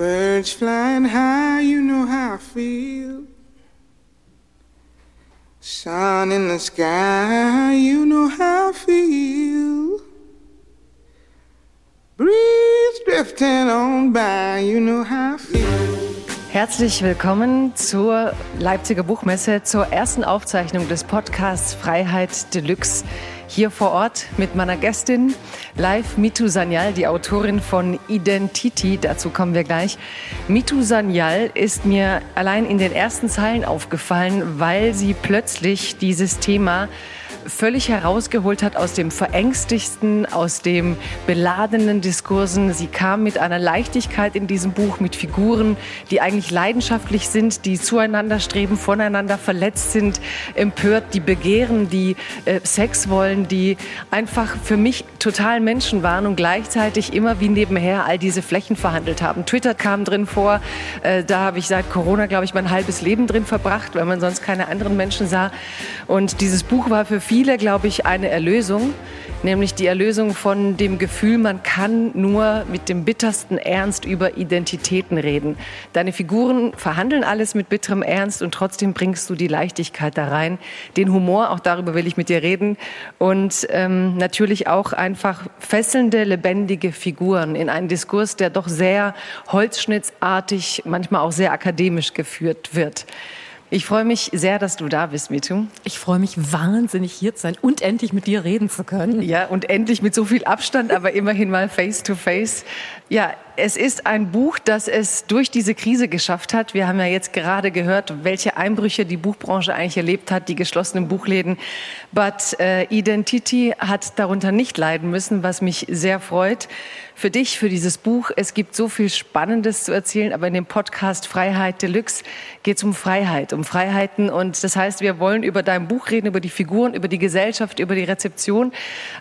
Birds flying high, you know how I feel. Sun in the sky, you know how I feel. Breeze drifting on by, you know how I feel. Herzlich willkommen zur Leipziger Buchmesse, zur ersten Aufzeichnung des Podcasts Freiheit Deluxe hier vor Ort mit meiner Gästin live Mitu Sanyal, die Autorin von Identity. Dazu kommen wir gleich. Mitu Sanyal ist mir allein in den ersten Zeilen aufgefallen, weil sie plötzlich dieses Thema völlig herausgeholt hat aus dem verängstigsten, aus dem beladenen Diskursen. Sie kam mit einer Leichtigkeit in diesem Buch, mit Figuren, die eigentlich leidenschaftlich sind, die zueinander streben, voneinander verletzt sind, empört, die begehren, die äh, Sex wollen, die einfach für mich total Menschen waren und gleichzeitig immer wie nebenher all diese Flächen verhandelt haben. Twitter kam drin vor, äh, da habe ich seit Corona, glaube ich, mein halbes Leben drin verbracht, weil man sonst keine anderen Menschen sah. Und dieses Buch war für viele, glaube ich, eine Erlösung, nämlich die Erlösung von dem Gefühl, man kann nur mit dem bittersten Ernst über Identitäten reden. Deine Figuren verhandeln alles mit bitterem Ernst und trotzdem bringst du die Leichtigkeit da rein, den Humor, auch darüber will ich mit dir reden und ähm, natürlich auch einfach fesselnde, lebendige Figuren in einen Diskurs, der doch sehr holzschnittsartig, manchmal auch sehr akademisch geführt wird. Ich freue mich sehr, dass du da bist, Mitu. Ich freue mich wahnsinnig hier zu sein und endlich mit dir reden zu können. Ja, und endlich mit so viel Abstand, aber immerhin mal face to face. Ja, es ist ein Buch, das es durch diese Krise geschafft hat. Wir haben ja jetzt gerade gehört, welche Einbrüche die Buchbranche eigentlich erlebt hat, die geschlossenen Buchläden. But äh, Identity hat darunter nicht leiden müssen, was mich sehr freut. Für dich, für dieses Buch, es gibt so viel Spannendes zu erzählen, aber in dem Podcast Freiheit Deluxe geht es um Freiheit, um Freiheiten. Und das heißt, wir wollen über dein Buch reden, über die Figuren, über die Gesellschaft, über die Rezeption,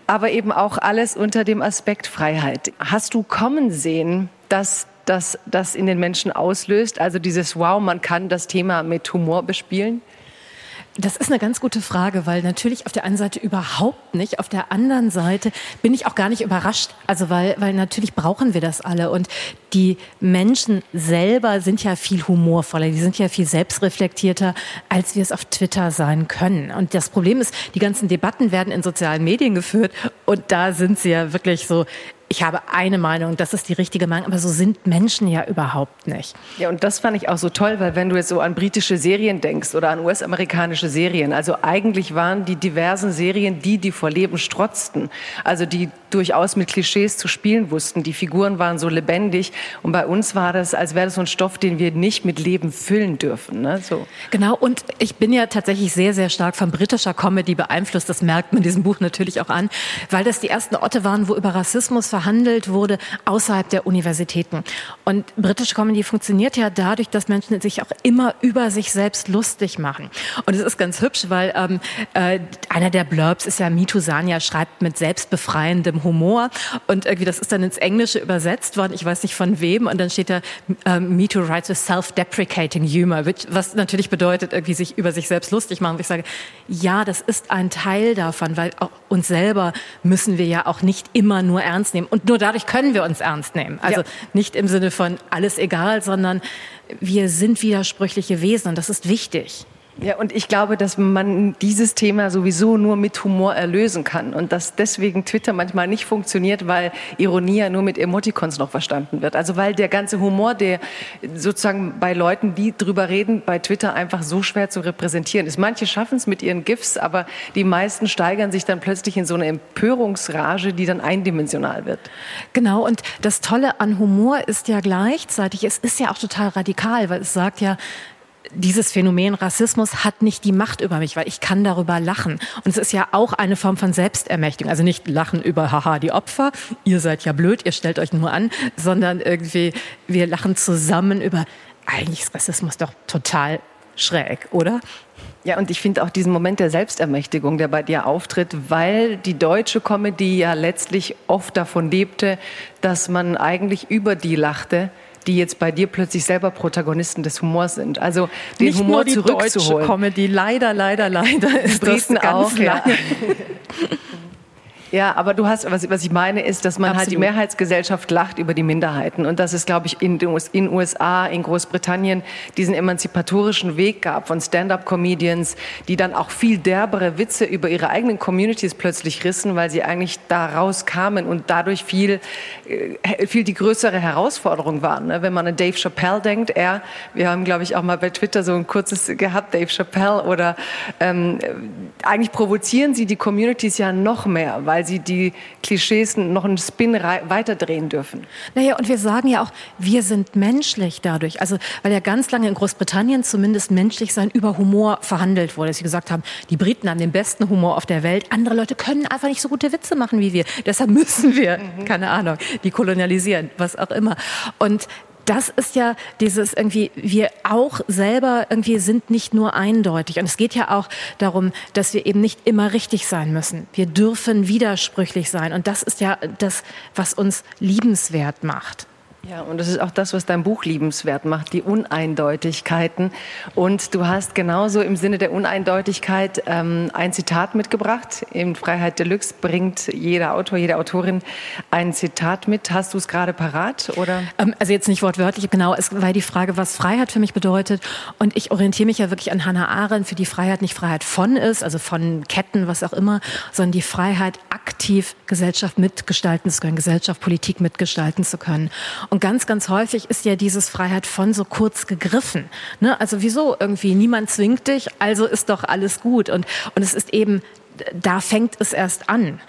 aber eben auch alles unter dem Aspekt Freiheit. Hast du kommen sehen, dass das, das in den Menschen auslöst? Also dieses Wow, man kann das Thema mit Humor bespielen? Das ist eine ganz gute Frage, weil natürlich auf der einen Seite überhaupt nicht, auf der anderen Seite bin ich auch gar nicht überrascht. Also weil, weil natürlich brauchen wir das alle und die Menschen selber sind ja viel humorvoller, die sind ja viel selbstreflektierter, als wir es auf Twitter sein können. Und das Problem ist, die ganzen Debatten werden in sozialen Medien geführt und da sind sie ja wirklich so ich habe eine Meinung, das ist die richtige Meinung, aber so sind Menschen ja überhaupt nicht. Ja, und das fand ich auch so toll, weil wenn du jetzt so an britische Serien denkst oder an US-amerikanische Serien, also eigentlich waren die diversen Serien die, die vor Leben strotzten, also die durchaus mit Klischees zu spielen wussten. Die Figuren waren so lebendig und bei uns war das, als wäre das so ein Stoff, den wir nicht mit Leben füllen dürfen. Ne? So. Genau, und ich bin ja tatsächlich sehr, sehr stark von britischer Comedy beeinflusst. Das merkt man in diesem Buch natürlich auch an, weil das die ersten Orte waren, wo über Rassismus verhandelt wurde außerhalb der Universitäten. Und britische Comedy funktioniert ja dadurch, dass Menschen sich auch immer über sich selbst lustig machen. Und es ist ganz hübsch, weil ähm, äh, einer der Blurbs ist ja Mitu Sanya schreibt mit selbstbefreiendem Humor und irgendwie das ist dann ins Englische übersetzt worden, ich weiß nicht von wem und dann steht da ähm, Mitu writes with self-deprecating humor, was natürlich bedeutet irgendwie sich über sich selbst lustig machen. Und ich sage, ja, das ist ein Teil davon, weil auch uns selber müssen wir ja auch nicht immer nur ernst nehmen und nur dadurch können wir uns ernst nehmen. Also ja. nicht im Sinne von alles egal, sondern wir sind widersprüchliche Wesen und das ist wichtig. Ja, und ich glaube, dass man dieses Thema sowieso nur mit Humor erlösen kann und dass deswegen Twitter manchmal nicht funktioniert, weil Ironie ja nur mit Emoticons noch verstanden wird. Also weil der ganze Humor, der sozusagen bei Leuten, die drüber reden, bei Twitter einfach so schwer zu repräsentieren ist. Manche schaffen es mit ihren GIFs, aber die meisten steigern sich dann plötzlich in so eine Empörungsrage, die dann eindimensional wird. Genau, und das Tolle an Humor ist ja gleichzeitig, es ist ja auch total radikal, weil es sagt ja, dieses Phänomen Rassismus hat nicht die Macht über mich, weil ich kann darüber lachen. Und es ist ja auch eine Form von Selbstermächtigung. Also nicht lachen über, haha, die Opfer, ihr seid ja blöd, ihr stellt euch nur an, sondern irgendwie, wir lachen zusammen über, eigentlich ist Rassismus doch total schräg, oder? Ja, und ich finde auch diesen Moment der Selbstermächtigung, der bei dir auftritt, weil die deutsche Comedy ja letztlich oft davon lebte, dass man eigentlich über die lachte, die jetzt bei dir plötzlich selber Protagonisten des Humors sind. Also den Nicht Humor nur die zurückzuholen. Deutsche Comedy, leider, leider, leider ist Briten das ganz auch, ja. Ja, aber du hast, was, was ich meine, ist, dass man Absolut. halt die Mehrheitsgesellschaft lacht über die Minderheiten und dass es, glaube ich, in den in USA, in Großbritannien diesen emanzipatorischen Weg gab von Stand-up-Comedians, die dann auch viel derbere Witze über ihre eigenen Communities plötzlich rissen, weil sie eigentlich da rauskamen und dadurch viel, äh, viel die größere Herausforderung waren. Ne? Wenn man an Dave Chappelle denkt, er, wir haben, glaube ich, auch mal bei Twitter so ein kurzes gehabt, Dave Chappelle oder ähm, eigentlich provozieren sie die Communities ja noch mehr, weil sie die Klischees noch einen Spin weiterdrehen dürfen. Naja, und wir sagen ja auch, wir sind menschlich dadurch. Also, weil ja ganz lange in Großbritannien zumindest menschlich sein über Humor verhandelt wurde. Dass sie gesagt haben, die Briten haben den besten Humor auf der Welt. Andere Leute können einfach nicht so gute Witze machen wie wir. Deshalb müssen wir, mhm. keine Ahnung, die kolonialisieren, was auch immer. Und das ist ja dieses irgendwie, wir auch selber irgendwie sind nicht nur eindeutig. Und es geht ja auch darum, dass wir eben nicht immer richtig sein müssen. Wir dürfen widersprüchlich sein. Und das ist ja das, was uns liebenswert macht. Ja, und das ist auch das, was dein Buch liebenswert macht, die Uneindeutigkeiten. Und du hast genauso im Sinne der Uneindeutigkeit ähm, ein Zitat mitgebracht. In Freiheit Deluxe bringt jeder Autor, jede Autorin ein Zitat mit. Hast du es gerade parat? Oder? Ähm, also jetzt nicht wortwörtlich, genau. Es war die Frage, was Freiheit für mich bedeutet. Und ich orientiere mich ja wirklich an Hannah Arendt, für die Freiheit nicht Freiheit von ist, also von Ketten, was auch immer, sondern die Freiheit, aktiv Gesellschaft mitgestalten zu können, Gesellschaft, Politik mitgestalten zu können. Und ganz, ganz häufig ist ja dieses Freiheit von so kurz gegriffen. Ne? Also wieso irgendwie niemand zwingt dich, also ist doch alles gut. Und, und es ist eben, da fängt es erst an.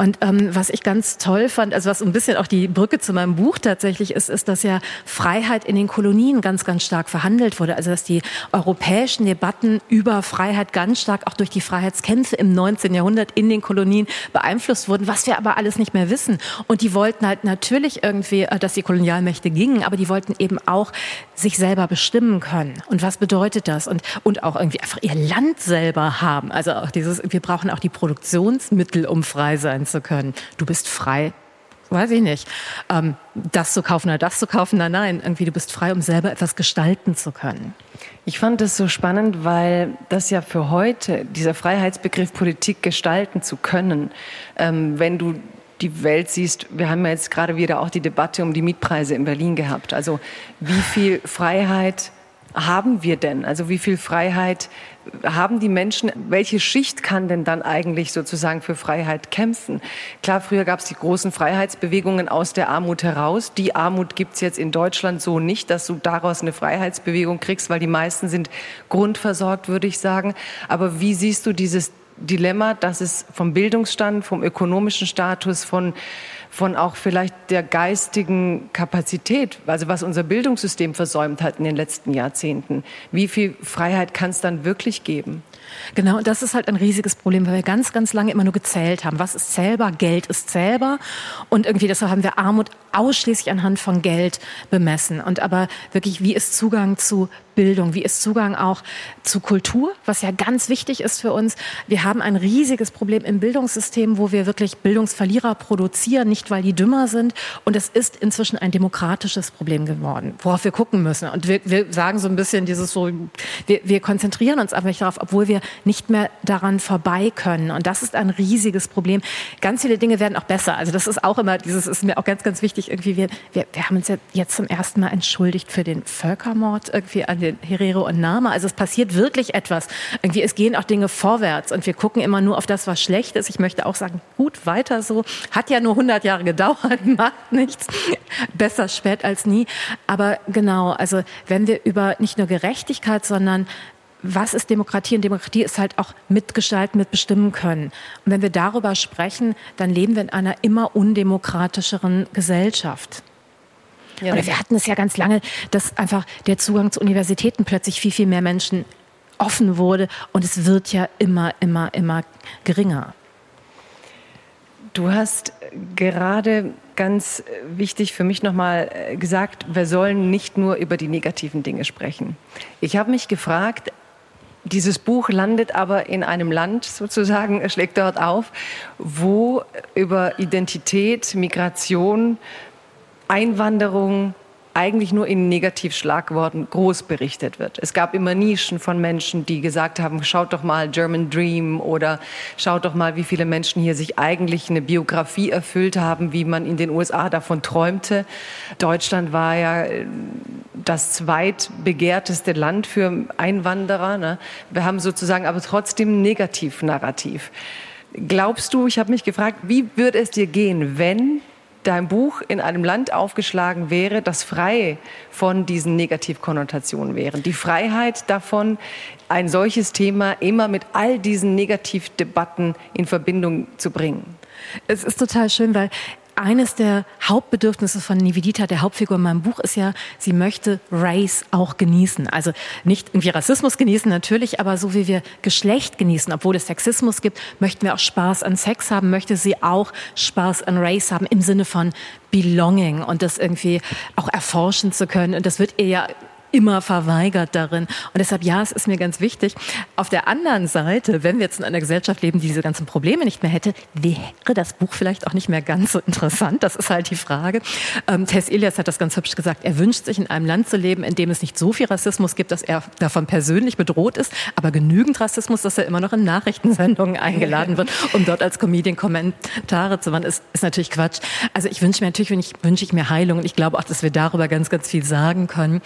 Und ähm, was ich ganz toll fand, also was ein bisschen auch die Brücke zu meinem Buch tatsächlich ist, ist, dass ja Freiheit in den Kolonien ganz, ganz stark verhandelt wurde. Also dass die europäischen Debatten über Freiheit ganz stark auch durch die Freiheitskämpfe im 19. Jahrhundert in den Kolonien beeinflusst wurden, was wir aber alles nicht mehr wissen. Und die wollten halt natürlich irgendwie, äh, dass die Kolonialmächte gingen, aber die wollten eben auch sich selber bestimmen können. Und was bedeutet das? Und, und auch irgendwie einfach ihr Land selber haben. Also auch dieses, wir brauchen auch die Produktionsmittel, um frei sein zu können. Du bist frei, weiß ich nicht, ähm, das zu kaufen oder das zu kaufen. Nein, nein, irgendwie du bist frei, um selber etwas gestalten zu können. Ich fand das so spannend, weil das ja für heute, dieser Freiheitsbegriff Politik gestalten zu können, ähm, wenn du die Welt siehst, wir haben ja jetzt gerade wieder auch die Debatte um die Mietpreise in Berlin gehabt. Also wie viel Freiheit haben wir denn? Also wie viel Freiheit haben die Menschen, welche Schicht kann denn dann eigentlich sozusagen für Freiheit kämpfen? Klar, früher gab es die großen Freiheitsbewegungen aus der Armut heraus. Die Armut gibt es jetzt in Deutschland so nicht, dass du daraus eine Freiheitsbewegung kriegst, weil die meisten sind grundversorgt, würde ich sagen. Aber wie siehst du dieses Dilemma, dass es vom Bildungsstand, vom ökonomischen Status, von von auch vielleicht der geistigen Kapazität, also was unser Bildungssystem versäumt hat in den letzten Jahrzehnten. Wie viel Freiheit kann es dann wirklich geben? Genau, und das ist halt ein riesiges Problem, weil wir ganz, ganz lange immer nur gezählt haben. Was ist zählbar? Geld ist zählbar. Und irgendwie deshalb haben wir Armut ausschließlich anhand von Geld bemessen. Und aber wirklich, wie ist Zugang zu Bildung? Wie ist Zugang auch zu Kultur, was ja ganz wichtig ist für uns? Wir haben ein riesiges Problem im Bildungssystem, wo wir wirklich Bildungsverlierer produzieren, nicht weil die dümmer sind. Und es ist inzwischen ein demokratisches Problem geworden, worauf wir gucken müssen. Und wir, wir sagen so ein bisschen dieses so, wir, wir konzentrieren uns aber nicht darauf, obwohl wir nicht mehr daran vorbei können. Und das ist ein riesiges Problem. Ganz viele Dinge werden auch besser. Also das ist auch immer, dieses ist mir auch ganz, ganz wichtig. Irgendwie wir, wir, wir haben uns jetzt zum ersten Mal entschuldigt für den Völkermord irgendwie an den Herero und Nama. Also es passiert wirklich etwas. Irgendwie es gehen auch Dinge vorwärts und wir gucken immer nur auf das, was schlecht ist. Ich möchte auch sagen, gut, weiter so. Hat ja nur 100 Jahre gedauert, macht nichts. Besser spät als nie. Aber genau, also wenn wir über nicht nur Gerechtigkeit, sondern was ist Demokratie? Und Demokratie ist halt auch mitgestalten, mitbestimmen können. Und wenn wir darüber sprechen, dann leben wir in einer immer undemokratischeren Gesellschaft. Ja, Oder wir hatten es ja ganz lange, dass einfach der Zugang zu Universitäten plötzlich viel, viel mehr Menschen offen wurde. Und es wird ja immer, immer, immer geringer. Du hast gerade ganz wichtig für mich nochmal gesagt, wir sollen nicht nur über die negativen Dinge sprechen. Ich habe mich gefragt, dieses Buch landet aber in einem Land sozusagen, schlägt dort auf, wo über Identität, Migration, Einwanderung eigentlich nur in Negativschlagworten groß berichtet wird. Es gab immer Nischen von Menschen, die gesagt haben, schaut doch mal German Dream oder schaut doch mal, wie viele Menschen hier sich eigentlich eine Biografie erfüllt haben, wie man in den USA davon träumte. Deutschland war ja äh, das zweitbegehrteste Land für Einwanderer. Ne? Wir haben sozusagen aber trotzdem Negativnarrativ. Glaubst du, ich habe mich gefragt, wie würde es dir gehen, wenn dein Buch in einem Land aufgeschlagen wäre, das frei von diesen Negativkonnotationen wäre. Die Freiheit davon, ein solches Thema immer mit all diesen Negativdebatten in Verbindung zu bringen. Es ist total schön, weil eines der Hauptbedürfnisse von Nivedita, der Hauptfigur in meinem Buch, ist ja, sie möchte Race auch genießen. Also nicht irgendwie Rassismus genießen natürlich, aber so wie wir Geschlecht genießen, obwohl es Sexismus gibt, möchten wir auch Spaß an Sex haben, möchte sie auch Spaß an Race haben im Sinne von Belonging und das irgendwie auch erforschen zu können. Und das wird ihr ja immer verweigert darin. Und deshalb, ja, es ist mir ganz wichtig. Auf der anderen Seite, wenn wir jetzt in einer Gesellschaft leben, die diese ganzen Probleme nicht mehr hätte, wäre das Buch vielleicht auch nicht mehr ganz so interessant. Das ist halt die Frage. Ähm, Tess Elias hat das ganz hübsch gesagt. Er wünscht sich in einem Land zu leben, in dem es nicht so viel Rassismus gibt, dass er davon persönlich bedroht ist, aber genügend Rassismus, dass er immer noch in Nachrichtensendungen eingeladen wird, um dort als Comedian Kommentare zu machen, ist, ist natürlich Quatsch. Also ich wünsche mir natürlich, wünsche ich mir Heilung und ich glaube auch, dass wir darüber ganz, ganz viel sagen können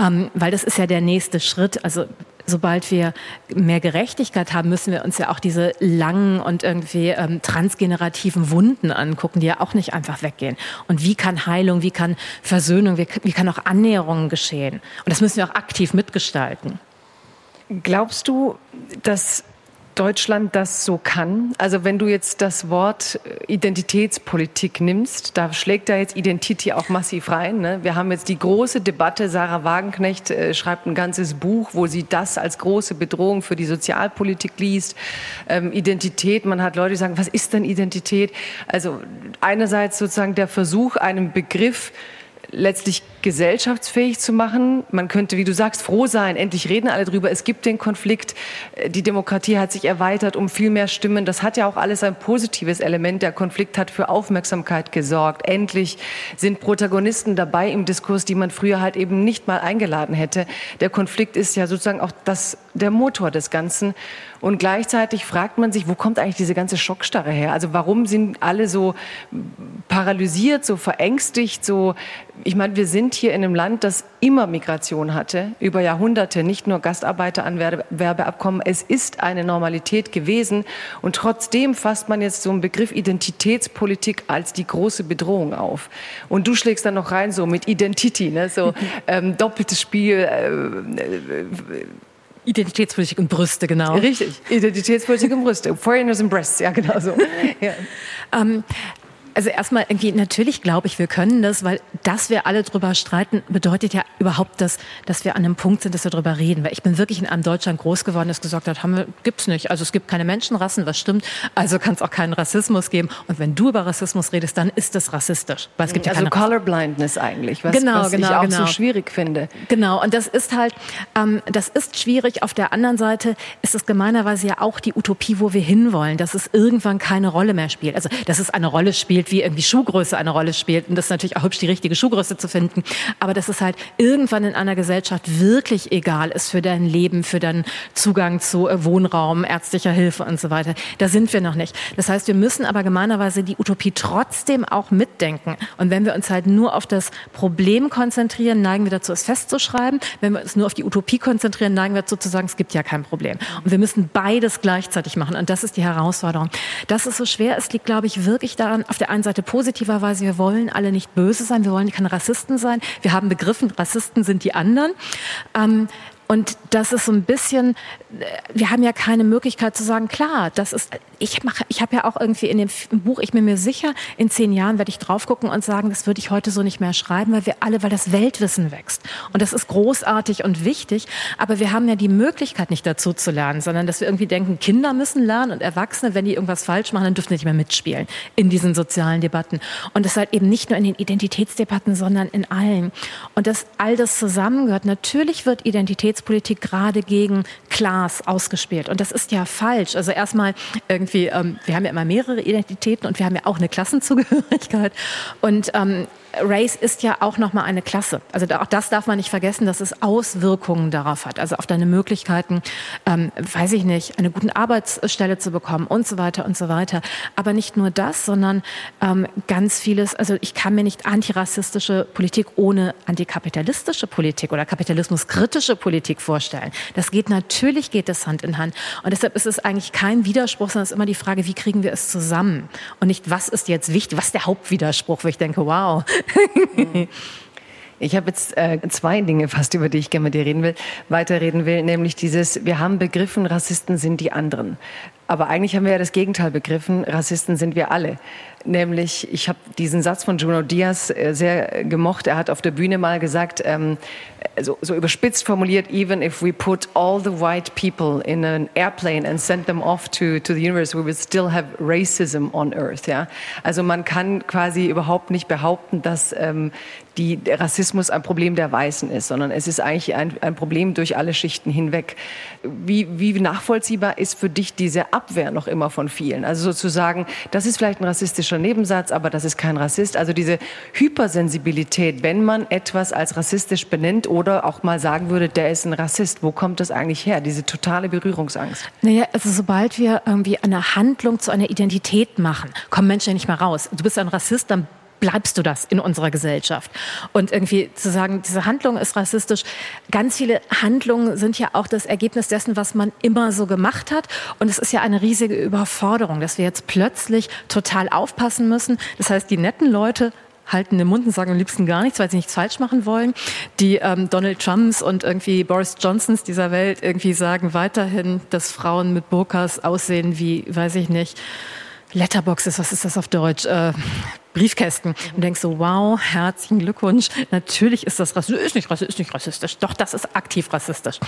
ähm, weil das ist ja der nächste Schritt. Also sobald wir mehr Gerechtigkeit haben, müssen wir uns ja auch diese langen und irgendwie ähm, transgenerativen Wunden angucken, die ja auch nicht einfach weggehen. Und wie kann Heilung, wie kann Versöhnung, wie, wie kann auch Annäherung geschehen? Und das müssen wir auch aktiv mitgestalten. Glaubst du, dass Deutschland das so kann? Also wenn du jetzt das Wort äh, Identitätspolitik nimmst, da schlägt da jetzt Identity auch massiv rein. Ne? Wir haben jetzt die große Debatte, Sarah Wagenknecht äh, schreibt ein ganzes Buch, wo sie das als große Bedrohung für die Sozialpolitik liest. Ähm, Identität, man hat Leute, die sagen, was ist denn Identität? Also einerseits sozusagen der Versuch, einen Begriff letztlich gesellschaftsfähig zu machen. Man könnte, wie du sagst, froh sein. Endlich reden alle drüber. Es gibt den Konflikt. Die Demokratie hat sich erweitert um viel mehr Stimmen. Das hat ja auch alles ein positives Element. Der Konflikt hat für Aufmerksamkeit gesorgt. Endlich sind Protagonisten dabei im Diskurs, die man früher halt eben nicht mal eingeladen hätte. Der Konflikt ist ja sozusagen auch das, der Motor des Ganzen. Und gleichzeitig fragt man sich, wo kommt eigentlich diese ganze Schockstarre her? Also warum sind alle so paralysiert, so verängstigt, so, ich meine, wir sind hier in einem Land, das immer Migration hatte, über Jahrhunderte, nicht nur Gastarbeiteranwerbeabkommen. Es ist eine Normalität gewesen. Und trotzdem fasst man jetzt so einen Begriff Identitätspolitik als die große Bedrohung auf. Und du schlägst dann noch rein so mit Identity, ne? so ähm, doppeltes Spiel. Äh, äh, Identitätspolitik und Brüste, genau. Richtig, Identitätspolitik und Brüste. Foreigners and Breasts, ja, genau so. ja. Ähm, also erstmal irgendwie, natürlich glaube ich, wir können das, weil dass wir alle drüber streiten, bedeutet ja überhaupt, dass, dass wir an einem Punkt sind, dass wir drüber reden. Weil ich bin wirklich in einem Deutschland groß geworden, das gesagt hat, haben wir, gibt's nicht. Also es gibt keine Menschenrassen, was stimmt. Also kann es auch keinen Rassismus geben. Und wenn du über Rassismus redest, dann ist das rassistisch. Weil es gibt ja also keine Colorblindness eigentlich, was, genau, was genau, ich auch genau. so schwierig finde. Genau. Und das ist halt, ähm, das ist schwierig. Auf der anderen Seite ist es gemeinerweise ja auch die Utopie, wo wir hinwollen, dass es irgendwann keine Rolle mehr spielt. Also, dass es eine Rolle spielt, spielt, wie irgendwie Schuhgröße eine Rolle spielt. Und das ist natürlich auch hübsch, die richtige Schuhgröße zu finden. Aber dass es halt irgendwann in einer Gesellschaft wirklich egal ist für dein Leben, für deinen Zugang zu äh, Wohnraum, ärztlicher Hilfe und so weiter. Da sind wir noch nicht. Das heißt, wir müssen aber gemeinerweise die Utopie trotzdem auch mitdenken. Und wenn wir uns halt nur auf das Problem konzentrieren, neigen wir dazu, es festzuschreiben. Wenn wir uns nur auf die Utopie konzentrieren, neigen wir dazu zu sagen, es gibt ja kein Problem. Und wir müssen beides gleichzeitig machen. Und das ist die Herausforderung. Dass es so schwer ist, liegt, glaube ich, wirklich daran, auf der einen Seite positiverweise, wir wollen alle nicht böse sein, wir wollen keine Rassisten sein. Wir haben begriffen, Rassisten sind die anderen. Ähm, und das ist so ein bisschen, wir haben ja keine Möglichkeit zu sagen, klar, das ist, ich mache, ich habe ja auch irgendwie in dem Buch, ich bin mir sicher, in zehn Jahren werde ich drauf gucken und sagen, das würde ich heute so nicht mehr schreiben, weil wir alle, weil das Weltwissen wächst. Und das ist großartig und wichtig. Aber wir haben ja die Möglichkeit nicht dazu zu lernen, sondern dass wir irgendwie denken, Kinder müssen lernen und Erwachsene, wenn die irgendwas falsch machen, dann dürfen sie nicht mehr mitspielen in diesen sozialen Debatten. Und das halt eben nicht nur in den Identitätsdebatten, sondern in allen. Und dass all das zusammengehört. Natürlich wird Identitäts Identitätspolitik gerade gegen Klaas ausgespielt. Und das ist ja falsch. Also erstmal irgendwie, ähm, wir haben ja immer mehrere Identitäten und wir haben ja auch eine Klassenzugehörigkeit. Und ähm, Race ist ja auch nochmal eine Klasse. Also auch das darf man nicht vergessen, dass es Auswirkungen darauf hat. Also auf deine Möglichkeiten, ähm, weiß ich nicht, eine gute Arbeitsstelle zu bekommen und so weiter und so weiter. Aber nicht nur das, sondern ähm, ganz vieles. Also ich kann mir nicht antirassistische Politik ohne antikapitalistische Politik oder kapitalismuskritische Politik vorstellen. Das geht natürlich, geht das Hand in Hand. Und deshalb ist es eigentlich kein Widerspruch, sondern es ist immer die Frage, wie kriegen wir es zusammen? Und nicht, was ist jetzt wichtig, was ist der Hauptwiderspruch, wo ich denke, wow. Ich habe jetzt äh, zwei Dinge fast, über die ich gerne mit dir reden will, weiterreden will, nämlich dieses, wir haben begriffen, Rassisten sind die anderen. Aber eigentlich haben wir ja das Gegenteil begriffen, Rassisten sind wir alle. Nämlich, ich habe diesen Satz von Juno Diaz äh, sehr gemocht. Er hat auf der Bühne mal gesagt, ähm, so, so überspitzt formuliert, even if we put all the white people in an airplane and send them off to, to the universe, we will still have racism on earth. Ja? Also man kann quasi überhaupt nicht behaupten, dass ähm, die, der Rassismus ein Problem der Weißen ist, sondern es ist eigentlich ein, ein Problem durch alle Schichten hinweg. Wie, wie nachvollziehbar ist für dich diese Abwehr noch immer von vielen? Also sozusagen, das ist vielleicht ein rassistischer Nebensatz, aber das ist kein Rassist. Also diese Hypersensibilität, wenn man etwas als rassistisch benennt oder auch mal sagen würde, der ist ein Rassist, wo kommt das eigentlich her? Diese totale Berührungsangst. Naja, also sobald wir irgendwie eine Handlung zu einer Identität machen, kommen Menschen ja nicht mehr raus. Du bist ein Rassist, dann bleibst du das in unserer Gesellschaft. Und irgendwie zu sagen, diese Handlung ist rassistisch. Ganz viele Handlungen sind ja auch das Ergebnis dessen, was man immer so gemacht hat. Und es ist ja eine riesige Überforderung, dass wir jetzt plötzlich total aufpassen müssen. Das heißt, die netten Leute halten den Mund und sagen am liebsten gar nichts, weil sie nichts falsch machen wollen. Die ähm, Donald Trumps und irgendwie Boris Johnsons dieser Welt irgendwie sagen weiterhin, dass Frauen mit Burkas aussehen wie, weiß ich nicht, Letterboxes, was ist das auf Deutsch? Äh, Briefkästen und denkst so, wow, herzlichen Glückwunsch. Natürlich ist das rassistisch, ist nicht rassistisch, ist nicht rassistisch. Doch, das ist aktiv rassistisch.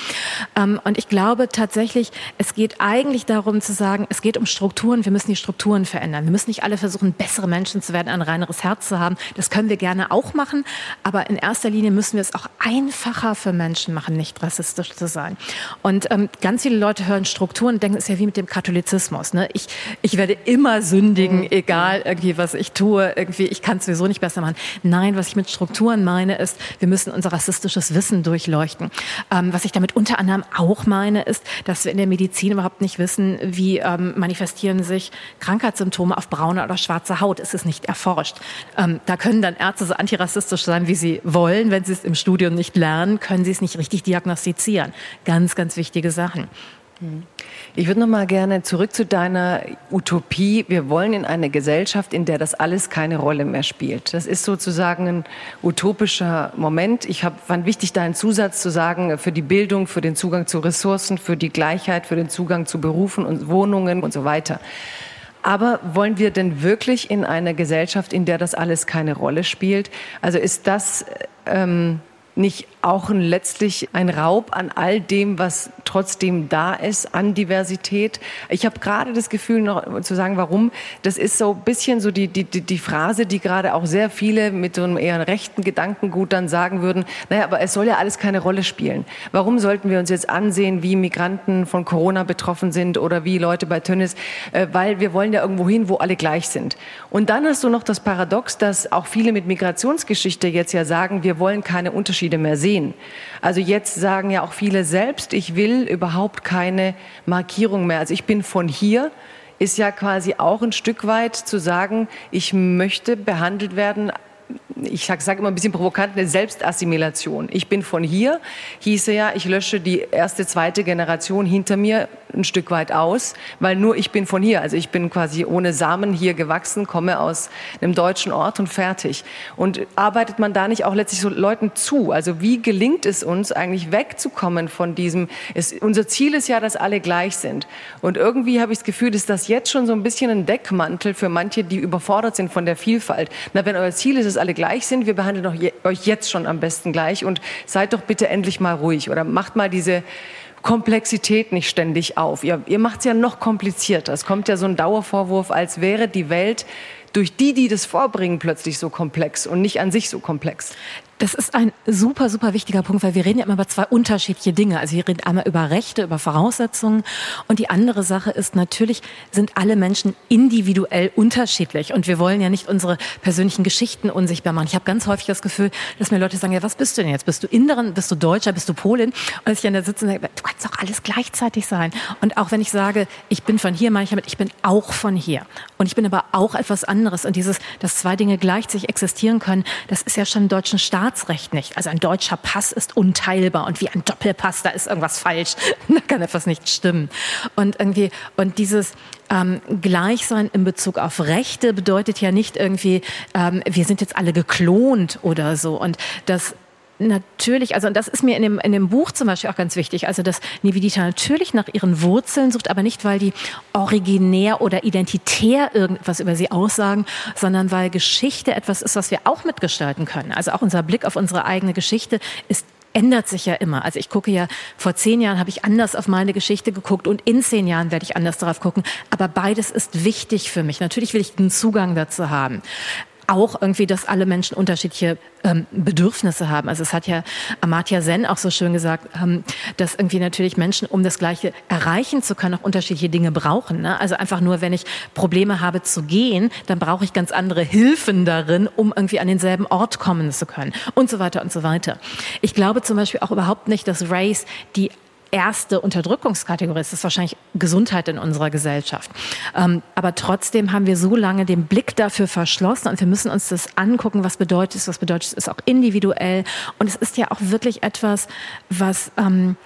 Ähm, und ich glaube tatsächlich, es geht eigentlich darum zu sagen, es geht um Strukturen. Wir müssen die Strukturen verändern. Wir müssen nicht alle versuchen, bessere Menschen zu werden, ein reineres Herz zu haben. Das können wir gerne auch machen. Aber in erster Linie müssen wir es auch einfacher für Menschen machen, nicht rassistisch zu sein. Und ähm, ganz viele Leute hören Strukturen und denken, es ist ja wie mit dem Katholizismus. Ne? Ich, ich werde immer sündigen, mhm. egal irgendwie, was ich tue irgendwie, ich kann es sowieso nicht besser machen. Nein, was ich mit Strukturen meine, ist, wir müssen unser rassistisches Wissen durchleuchten. Ähm, was ich damit unter anderem auch meine, ist, dass wir in der Medizin überhaupt nicht wissen, wie ähm, manifestieren sich Krankheitssymptome auf brauner oder schwarzer Haut. Es ist nicht erforscht. Ähm, da können dann Ärzte so antirassistisch sein, wie sie wollen. Wenn sie es im Studium nicht lernen, können sie es nicht richtig diagnostizieren. Ganz, ganz wichtige Sachen. Ich würde noch mal gerne zurück zu deiner Utopie. Wir wollen in eine Gesellschaft, in der das alles keine Rolle mehr spielt. Das ist sozusagen ein utopischer Moment. Ich hab, fand wichtig, deinen Zusatz zu sagen, für die Bildung, für den Zugang zu Ressourcen, für die Gleichheit, für den Zugang zu Berufen und Wohnungen und so weiter. Aber wollen wir denn wirklich in einer Gesellschaft, in der das alles keine Rolle spielt? Also ist das ähm, nicht auch ein, letztlich ein Raub an all dem, was trotzdem da ist, an Diversität. Ich habe gerade das Gefühl, noch zu sagen, warum. Das ist so ein bisschen so die, die, die Phrase, die gerade auch sehr viele mit so einem eher rechten Gedankengut dann sagen würden, naja, aber es soll ja alles keine Rolle spielen. Warum sollten wir uns jetzt ansehen, wie Migranten von Corona betroffen sind oder wie Leute bei Tönnis? Äh, weil wir wollen ja irgendwo hin, wo alle gleich sind. Und dann hast du noch das Paradox, dass auch viele mit Migrationsgeschichte jetzt ja sagen, wir wollen keine Unterschiede mehr sehen sehen. Also jetzt sagen ja auch viele selbst, ich will überhaupt keine Markierung mehr. Also ich bin von hier ist ja quasi auch ein Stück weit zu sagen, ich möchte behandelt werden ich sage sag immer ein bisschen provokant, eine Selbstassimilation. Ich bin von hier, hieße ja, ich lösche die erste, zweite Generation hinter mir ein Stück weit aus, weil nur ich bin von hier. Also ich bin quasi ohne Samen hier gewachsen, komme aus einem deutschen Ort und fertig. Und arbeitet man da nicht auch letztlich so Leuten zu? Also wie gelingt es uns eigentlich wegzukommen von diesem, es, unser Ziel ist ja, dass alle gleich sind. Und irgendwie habe ich das Gefühl, dass das jetzt schon so ein bisschen ein Deckmantel für manche, die überfordert sind von der Vielfalt. Na, wenn euer Ziel ist, dass alle gleich sind, wir behandeln euch jetzt schon am besten gleich und seid doch bitte endlich mal ruhig oder macht mal diese Komplexität nicht ständig auf. Ihr, ihr macht es ja noch komplizierter. Es kommt ja so ein Dauervorwurf, als wäre die Welt durch die, die das vorbringen, plötzlich so komplex und nicht an sich so komplex. Das ist ein super, super wichtiger Punkt, weil wir reden ja immer über zwei unterschiedliche Dinge. Also wir reden einmal über Rechte, über Voraussetzungen und die andere Sache ist natürlich, sind alle Menschen individuell unterschiedlich und wir wollen ja nicht unsere persönlichen Geschichten unsichtbar machen. Ich habe ganz häufig das Gefühl, dass mir Leute sagen, ja, was bist du denn jetzt? Bist du Inderin, bist du Deutscher, bist du Polin? Und ich an der sitze und sage, du kannst doch alles gleichzeitig sein. Und auch wenn ich sage, ich bin von hier, meine ich damit, ich bin auch von hier. Und ich bin aber auch etwas anderes. Und dieses, dass zwei Dinge gleichzeitig existieren können, das ist ja schon im deutschen Staatsrecht nicht. Also ein deutscher Pass ist unteilbar und wie ein Doppelpass, da ist irgendwas falsch. da kann etwas nicht stimmen. Und irgendwie, und dieses ähm, Gleichsein in Bezug auf Rechte bedeutet ja nicht irgendwie, ähm, wir sind jetzt alle geklont oder so. Und das natürlich, also und das ist mir in dem, in dem Buch zum Beispiel auch ganz wichtig, also dass Nivedita natürlich nach ihren Wurzeln sucht, aber nicht, weil die originär oder identitär irgendwas über sie aussagen, sondern weil Geschichte etwas ist, was wir auch mitgestalten können. Also auch unser Blick auf unsere eigene Geschichte ist ändert sich ja immer. Also ich gucke ja, vor zehn Jahren habe ich anders auf meine Geschichte geguckt und in zehn Jahren werde ich anders darauf gucken. Aber beides ist wichtig für mich. Natürlich will ich einen Zugang dazu haben auch irgendwie, dass alle Menschen unterschiedliche ähm, Bedürfnisse haben. Also es hat ja Amartya Sen auch so schön gesagt, ähm, dass irgendwie natürlich Menschen, um das Gleiche erreichen zu können, auch unterschiedliche Dinge brauchen. Ne? Also einfach nur, wenn ich Probleme habe zu gehen, dann brauche ich ganz andere Hilfen darin, um irgendwie an denselben Ort kommen zu können und so weiter und so weiter. Ich glaube zum Beispiel auch überhaupt nicht, dass Race die erste Unterdrückungskategorie. Das ist wahrscheinlich Gesundheit in unserer Gesellschaft. Ähm, aber trotzdem haben wir so lange den Blick dafür verschlossen und wir müssen uns das angucken, was bedeutet es, was bedeutet es, auch individuell. Und es ist ja auch wirklich etwas, was, ähm,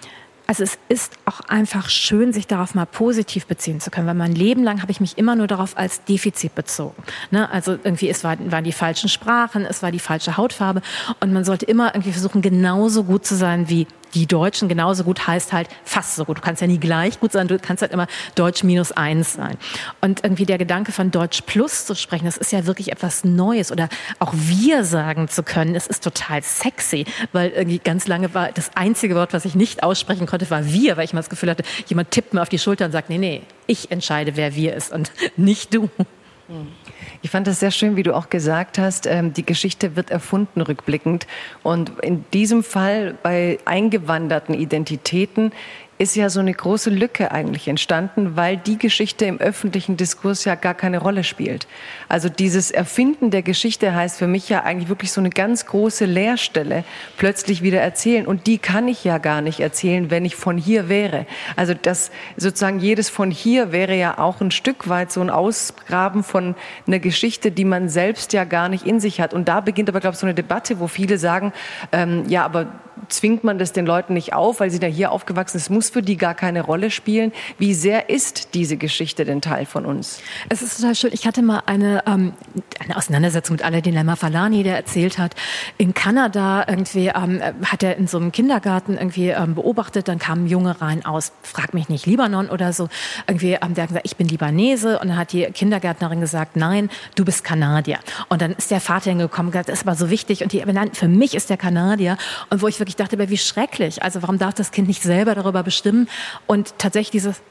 also es ist auch einfach schön, sich darauf mal positiv beziehen zu können, weil mein Leben lang habe ich mich immer nur darauf als Defizit bezogen. Ne? Also irgendwie es war, waren die falschen Sprachen, es war die falsche Hautfarbe und man sollte immer irgendwie versuchen, genauso gut zu sein wie die Deutschen genauso gut heißt halt fast so gut. Du kannst ja nie gleich gut sein, du kannst halt immer Deutsch minus eins sein. Und irgendwie der Gedanke von Deutsch plus zu sprechen, das ist ja wirklich etwas Neues. Oder auch wir sagen zu können, es ist total sexy, weil irgendwie ganz lange war das einzige Wort, was ich nicht aussprechen konnte, war wir, weil ich mal das Gefühl hatte, jemand tippt mir auf die Schulter und sagt, nee, nee, ich entscheide, wer wir ist und nicht du. Ich fand das sehr schön, wie du auch gesagt hast, ähm, die Geschichte wird erfunden rückblickend. Und in diesem Fall bei eingewanderten Identitäten ist ja so eine große Lücke eigentlich entstanden, weil die Geschichte im öffentlichen Diskurs ja gar keine Rolle spielt. Also dieses Erfinden der Geschichte heißt für mich ja eigentlich wirklich so eine ganz große Leerstelle plötzlich wieder erzählen. Und die kann ich ja gar nicht erzählen, wenn ich von hier wäre. Also das sozusagen jedes von hier wäre ja auch ein Stück weit so ein Ausgraben von einer Geschichte, die man selbst ja gar nicht in sich hat. Und da beginnt aber, glaube ich, so eine Debatte, wo viele sagen, ähm, ja, aber zwingt man das den Leuten nicht auf, weil sie da hier aufgewachsen sind. Es muss für die gar keine Rolle spielen. Wie sehr ist diese Geschichte denn Teil von uns? Es ist total schön. Ich hatte mal eine, ähm, eine Auseinandersetzung mit Aladdin Lemma-Falani, der erzählt hat, in Kanada irgendwie ähm, hat er in so einem Kindergarten irgendwie ähm, beobachtet, dann kam ein Junge rein aus, frag mich nicht, Libanon oder so. Irgendwie, ähm, der hat gesagt, ich bin Libanese. Und dann hat die Kindergärtnerin gesagt, nein, du bist Kanadier. Und dann ist der Vater hingekommen und gesagt, das ist aber so wichtig. Und die, nein, für mich ist der Kanadier. Und wo ich wirklich dachte, wie schrecklich. Also warum darf das Kind nicht selber darüber bestimmen? Und tatsächlich dieses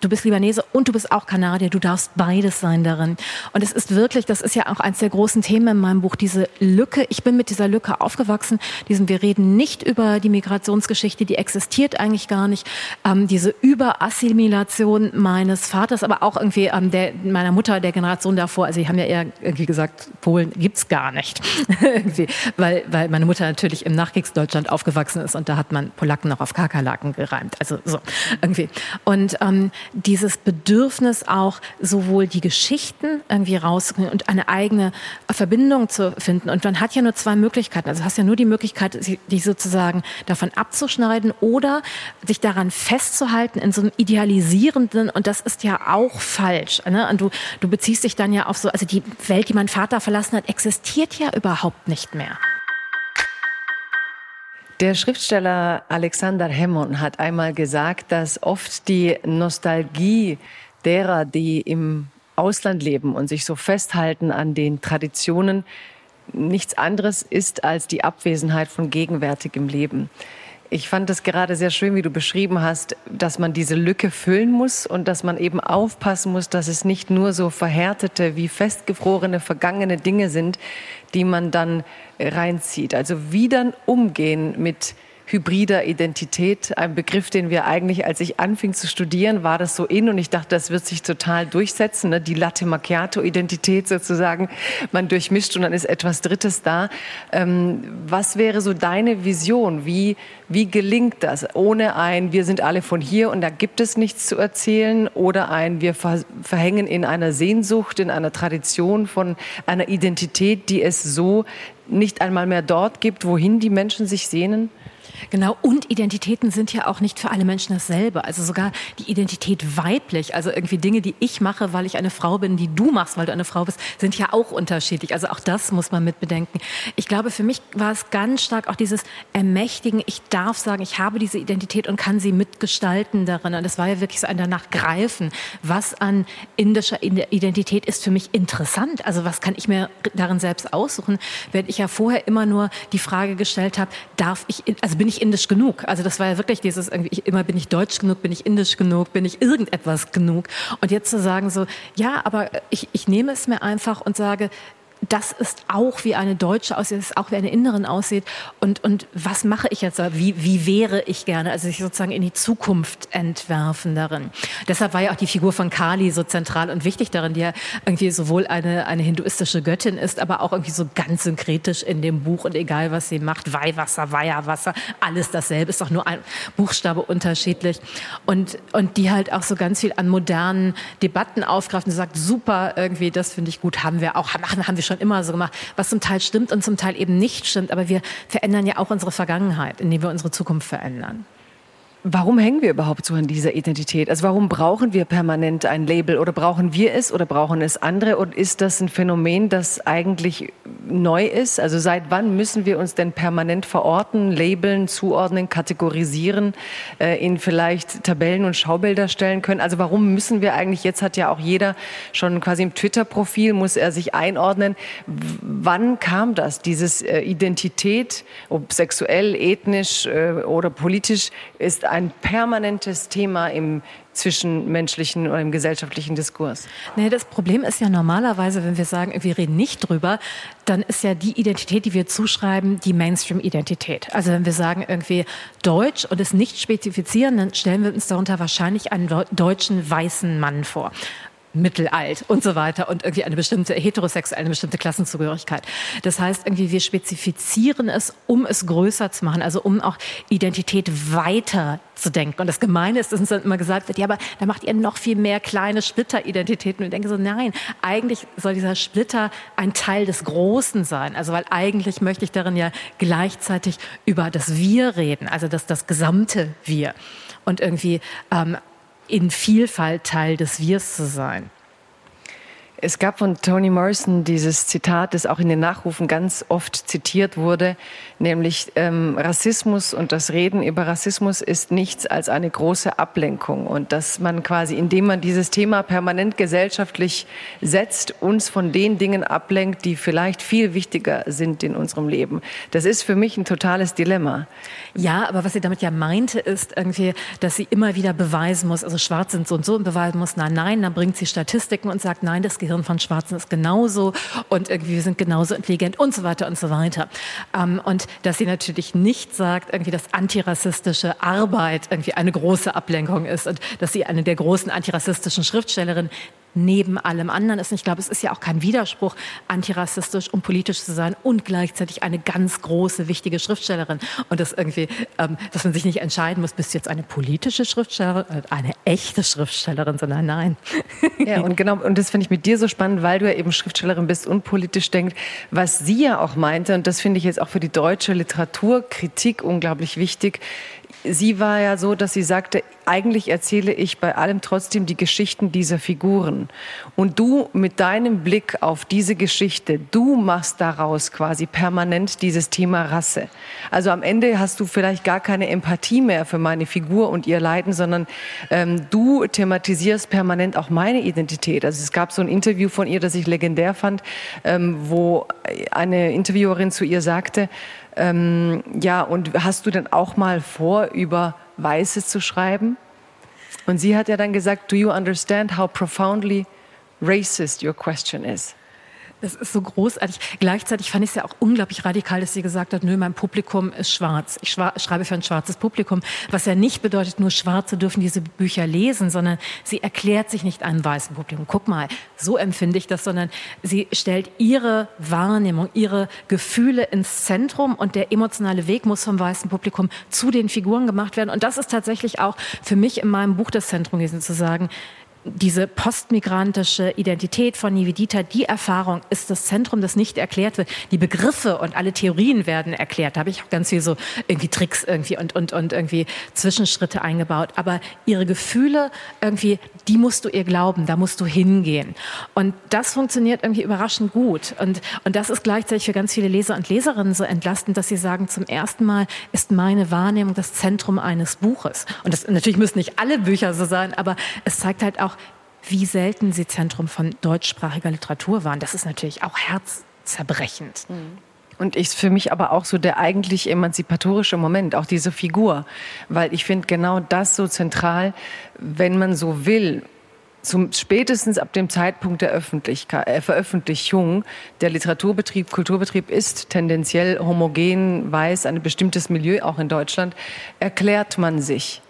du bist Libanese und du bist auch Kanadier, du darfst beides sein darin. Und es ist wirklich, das ist ja auch eines der großen Themen in meinem Buch, diese Lücke. Ich bin mit dieser Lücke aufgewachsen. Diesen, wir reden nicht über die Migrationsgeschichte, die existiert eigentlich gar nicht. Ähm, diese Überassimilation meines Vaters, aber auch irgendwie ähm, der, meiner Mutter, der Generation davor. Also die haben ja eher irgendwie gesagt, Polen gibt's gar nicht. weil, weil meine Mutter natürlich im Nachkriegsdeutschland aufgewachsen ist und da hat man Polacken noch auf Kakerlaken gereimt. Also so irgendwie. Und ähm, dieses Bedürfnis auch sowohl die Geschichten irgendwie rauszukriegen und eine eigene Verbindung zu finden. Und man hat ja nur zwei Möglichkeiten. Also du hast ja nur die Möglichkeit, dich sozusagen davon abzuschneiden oder sich daran festzuhalten in so einem idealisierenden, und das ist ja auch falsch. Ne? Und du, du beziehst dich dann ja auf so, also die Welt, die mein Vater verlassen hat, existiert ja überhaupt nicht mehr. Der Schriftsteller Alexander Hemmon hat einmal gesagt, dass oft die Nostalgie derer, die im Ausland leben und sich so festhalten an den Traditionen, nichts anderes ist als die Abwesenheit von gegenwärtigem Leben. Ich fand es gerade sehr schön, wie du beschrieben hast, dass man diese Lücke füllen muss und dass man eben aufpassen muss, dass es nicht nur so verhärtete wie festgefrorene vergangene Dinge sind, die man dann reinzieht. Also wie dann umgehen mit hybrider Identität, ein Begriff, den wir eigentlich, als ich anfing zu studieren, war das so in und ich dachte, das wird sich total durchsetzen, ne? die Latte Macchiato-Identität sozusagen, man durchmischt und dann ist etwas Drittes da. Ähm, was wäre so deine Vision? Wie, wie gelingt das? Ohne ein, wir sind alle von hier und da gibt es nichts zu erzählen oder ein, wir verhängen in einer Sehnsucht, in einer Tradition von einer Identität, die es so nicht einmal mehr dort gibt, wohin die Menschen sich sehnen? Genau, und Identitäten sind ja auch nicht für alle Menschen dasselbe. Also sogar die Identität weiblich, also irgendwie Dinge, die ich mache, weil ich eine Frau bin, die du machst, weil du eine Frau bist, sind ja auch unterschiedlich. Also auch das muss man mit bedenken. Ich glaube, für mich war es ganz stark auch dieses Ermächtigen. Ich darf sagen, ich habe diese Identität und kann sie mitgestalten darin. Und das war ja wirklich so ein danach greifen. Was an indischer Identität ist für mich interessant? Also was kann ich mir darin selbst aussuchen? Während ich ja vorher immer nur die Frage gestellt habe, darf ich, also bin bin ich indisch genug? Also das war ja wirklich dieses irgendwie, ich, immer bin ich deutsch genug, bin ich indisch genug, bin ich irgendetwas genug? Und jetzt zu sagen so, ja, aber ich, ich nehme es mir einfach und sage, das ist auch wie eine Deutsche aussieht, das ist auch wie eine Innerin aussieht. Und, und was mache ich jetzt? Wie, wie wäre ich gerne? Also sich sozusagen in die Zukunft entwerfen darin. Deshalb war ja auch die Figur von Kali so zentral und wichtig darin, die ja irgendwie sowohl eine, eine hinduistische Göttin ist, aber auch irgendwie so ganz synkretisch in dem Buch und egal was sie macht, Weihwasser, Weiherwasser, alles dasselbe, ist doch nur ein Buchstabe unterschiedlich. Und, und die halt auch so ganz viel an modernen Debatten aufgreift und sagt, super, irgendwie, das finde ich gut, haben wir auch, haben, haben wir schon immer so gemacht, was zum Teil stimmt und zum Teil eben nicht stimmt. Aber wir verändern ja auch unsere Vergangenheit, indem wir unsere Zukunft verändern. Warum hängen wir überhaupt so an dieser Identität? Also warum brauchen wir permanent ein Label oder brauchen wir es oder brauchen es andere? Und ist das ein Phänomen, das eigentlich neu ist? Also seit wann müssen wir uns denn permanent verorten, labeln, zuordnen, kategorisieren, äh, in vielleicht Tabellen und Schaubilder stellen können? Also warum müssen wir eigentlich, jetzt hat ja auch jeder schon quasi im Twitter-Profil, muss er sich einordnen. Wann kam das, dieses äh, Identität, ob sexuell, ethnisch äh, oder politisch, ist ein permanentes Thema im zwischenmenschlichen oder im gesellschaftlichen Diskurs? Nee, das Problem ist ja normalerweise, wenn wir sagen, wir reden nicht drüber, dann ist ja die Identität, die wir zuschreiben, die Mainstream-Identität. Also wenn wir sagen irgendwie Deutsch und es nicht spezifizieren, dann stellen wir uns darunter wahrscheinlich einen deutschen weißen Mann vor mittelalt und so weiter und irgendwie eine bestimmte heterosexuelle, eine bestimmte Klassenzugehörigkeit. Das heißt, irgendwie wir spezifizieren es, um es größer zu machen, also um auch Identität weiter zu denken. Und das Gemeine ist, dass uns dann immer gesagt wird, ja, aber da macht ihr noch viel mehr kleine Splitteridentitäten. Und ich denke so, nein, eigentlich soll dieser Splitter ein Teil des Großen sein. Also, weil eigentlich möchte ich darin ja gleichzeitig über das Wir reden, also das, das gesamte Wir. Und irgendwie ähm, in Vielfalt Teil des Wirs zu sein. Es gab von Toni Morrison dieses Zitat, das auch in den Nachrufen ganz oft zitiert wurde, nämlich ähm, Rassismus und das Reden über Rassismus ist nichts als eine große Ablenkung und dass man quasi, indem man dieses Thema permanent gesellschaftlich setzt, uns von den Dingen ablenkt, die vielleicht viel wichtiger sind in unserem Leben. Das ist für mich ein totales Dilemma. Ja, aber was sie damit ja meinte, ist irgendwie, dass sie immer wieder beweisen muss, also Schwarz sind so und so und beweisen muss, nein, nein, dann bringt sie Statistiken und sagt, nein, das Gehirn von Schwarzen ist genauso und irgendwie wir sind genauso intelligent und so weiter und so weiter. Ähm, und dass sie natürlich nicht sagt, irgendwie, dass antirassistische Arbeit irgendwie eine große Ablenkung ist und dass sie eine der großen antirassistischen Schriftstellerinnen neben allem anderen ist. Und ich glaube, es ist ja auch kein Widerspruch, antirassistisch und politisch zu sein und gleichzeitig eine ganz große, wichtige Schriftstellerin. Und das irgendwie, ähm, dass man sich nicht entscheiden muss, bist du jetzt eine politische Schriftstellerin, oder eine echte Schriftstellerin, sondern nein. Ja, und genau, und das finde ich mit dir so spannend, weil du ja eben Schriftstellerin bist und politisch denkst, was sie ja auch meinte, und das finde ich jetzt auch für die deutsche Literaturkritik unglaublich wichtig, sie war ja so, dass sie sagte, eigentlich erzähle ich bei allem trotzdem die Geschichten dieser Figuren. Und du mit deinem Blick auf diese Geschichte, du machst daraus quasi permanent dieses Thema Rasse. Also am Ende hast du vielleicht gar keine Empathie mehr für meine Figur und ihr Leiden, sondern ähm, du thematisierst permanent auch meine Identität. Also es gab so ein Interview von ihr, das ich legendär fand, ähm, wo eine Interviewerin zu ihr sagte, ähm, ja, und hast du denn auch mal vor, über Weiße zu schreiben? Und sie hat ja dann gesagt, do you understand how profoundly racist your question is? Das ist so großartig. Gleichzeitig fand ich es ja auch unglaublich radikal, dass sie gesagt hat, nö, mein Publikum ist schwarz. Ich schreibe für ein schwarzes Publikum. Was ja nicht bedeutet, nur Schwarze dürfen diese Bücher lesen, sondern sie erklärt sich nicht einem weißen Publikum. Guck mal, so empfinde ich das, sondern sie stellt ihre Wahrnehmung, ihre Gefühle ins Zentrum und der emotionale Weg muss vom weißen Publikum zu den Figuren gemacht werden. Und das ist tatsächlich auch für mich in meinem Buch das Zentrum gewesen, zu sagen, diese postmigrantische Identität von Nivedita, die Erfahrung ist das Zentrum, das nicht erklärt wird. Die Begriffe und alle Theorien werden erklärt. Da habe ich auch ganz viel so irgendwie Tricks irgendwie und, und, und irgendwie Zwischenschritte eingebaut. Aber ihre Gefühle irgendwie, die musst du ihr glauben, da musst du hingehen. Und das funktioniert irgendwie überraschend gut. Und, und das ist gleichzeitig für ganz viele Leser und Leserinnen so entlastend, dass sie sagen, zum ersten Mal ist meine Wahrnehmung das Zentrum eines Buches. Und das, natürlich müssen nicht alle Bücher so sein, aber es zeigt halt auch, wie selten sie Zentrum von deutschsprachiger Literatur waren. Das ist natürlich auch herzzerbrechend. Mhm. Und ist für mich aber auch so der eigentlich emanzipatorische Moment, auch diese Figur. Weil ich finde genau das so zentral, wenn man so will, zum spätestens ab dem Zeitpunkt der äh, Veröffentlichung der Literaturbetrieb, Kulturbetrieb ist tendenziell homogen, weiß, ein bestimmtes Milieu auch in Deutschland, erklärt man sich.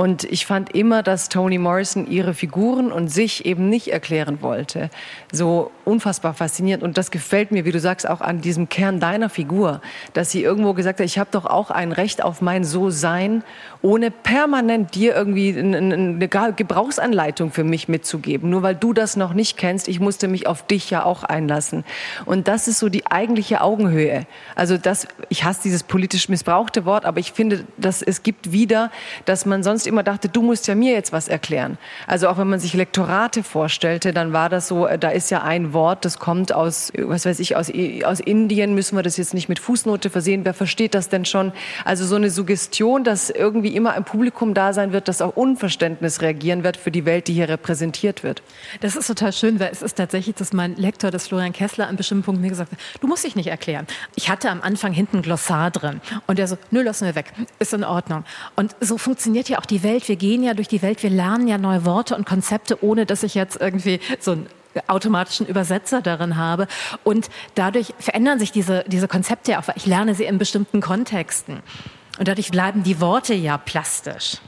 Und ich fand immer, dass Toni Morrison ihre Figuren und sich eben nicht erklären wollte. So unfassbar faszinierend. Und das gefällt mir, wie du sagst, auch an diesem Kern deiner Figur, dass sie irgendwo gesagt hat, ich habe doch auch ein Recht auf mein So-Sein, ohne permanent dir irgendwie eine Gebrauchsanleitung für mich mitzugeben. Nur weil du das noch nicht kennst, ich musste mich auf dich ja auch einlassen. Und das ist so die eigentliche Augenhöhe. Also das, ich hasse dieses politisch missbrauchte Wort, aber ich finde, dass es gibt wieder, dass man sonst immer dachte, du musst ja mir jetzt was erklären. Also auch wenn man sich Lektorate vorstellte, dann war das so, äh, da ist ja ein Wort, das kommt aus, was weiß ich, aus, aus Indien, müssen wir das jetzt nicht mit Fußnote versehen, wer versteht das denn schon? Also so eine Suggestion, dass irgendwie immer ein Publikum da sein wird, das auch Unverständnis reagieren wird für die Welt, die hier repräsentiert wird. Das ist total schön, weil es ist tatsächlich, dass mein Lektor, das Florian Kessler, an bestimmten Punkten mir gesagt hat, du musst dich nicht erklären. Ich hatte am Anfang hinten Glossar drin und der so, nö, lassen wir weg, ist in Ordnung. Und so funktioniert ja auch die Welt. Wir gehen ja durch die Welt, wir lernen ja neue Worte und Konzepte, ohne dass ich jetzt irgendwie so einen automatischen Übersetzer darin habe. Und dadurch verändern sich diese, diese Konzepte ja auch, weil ich lerne sie in bestimmten Kontexten. Und dadurch bleiben die Worte ja plastisch.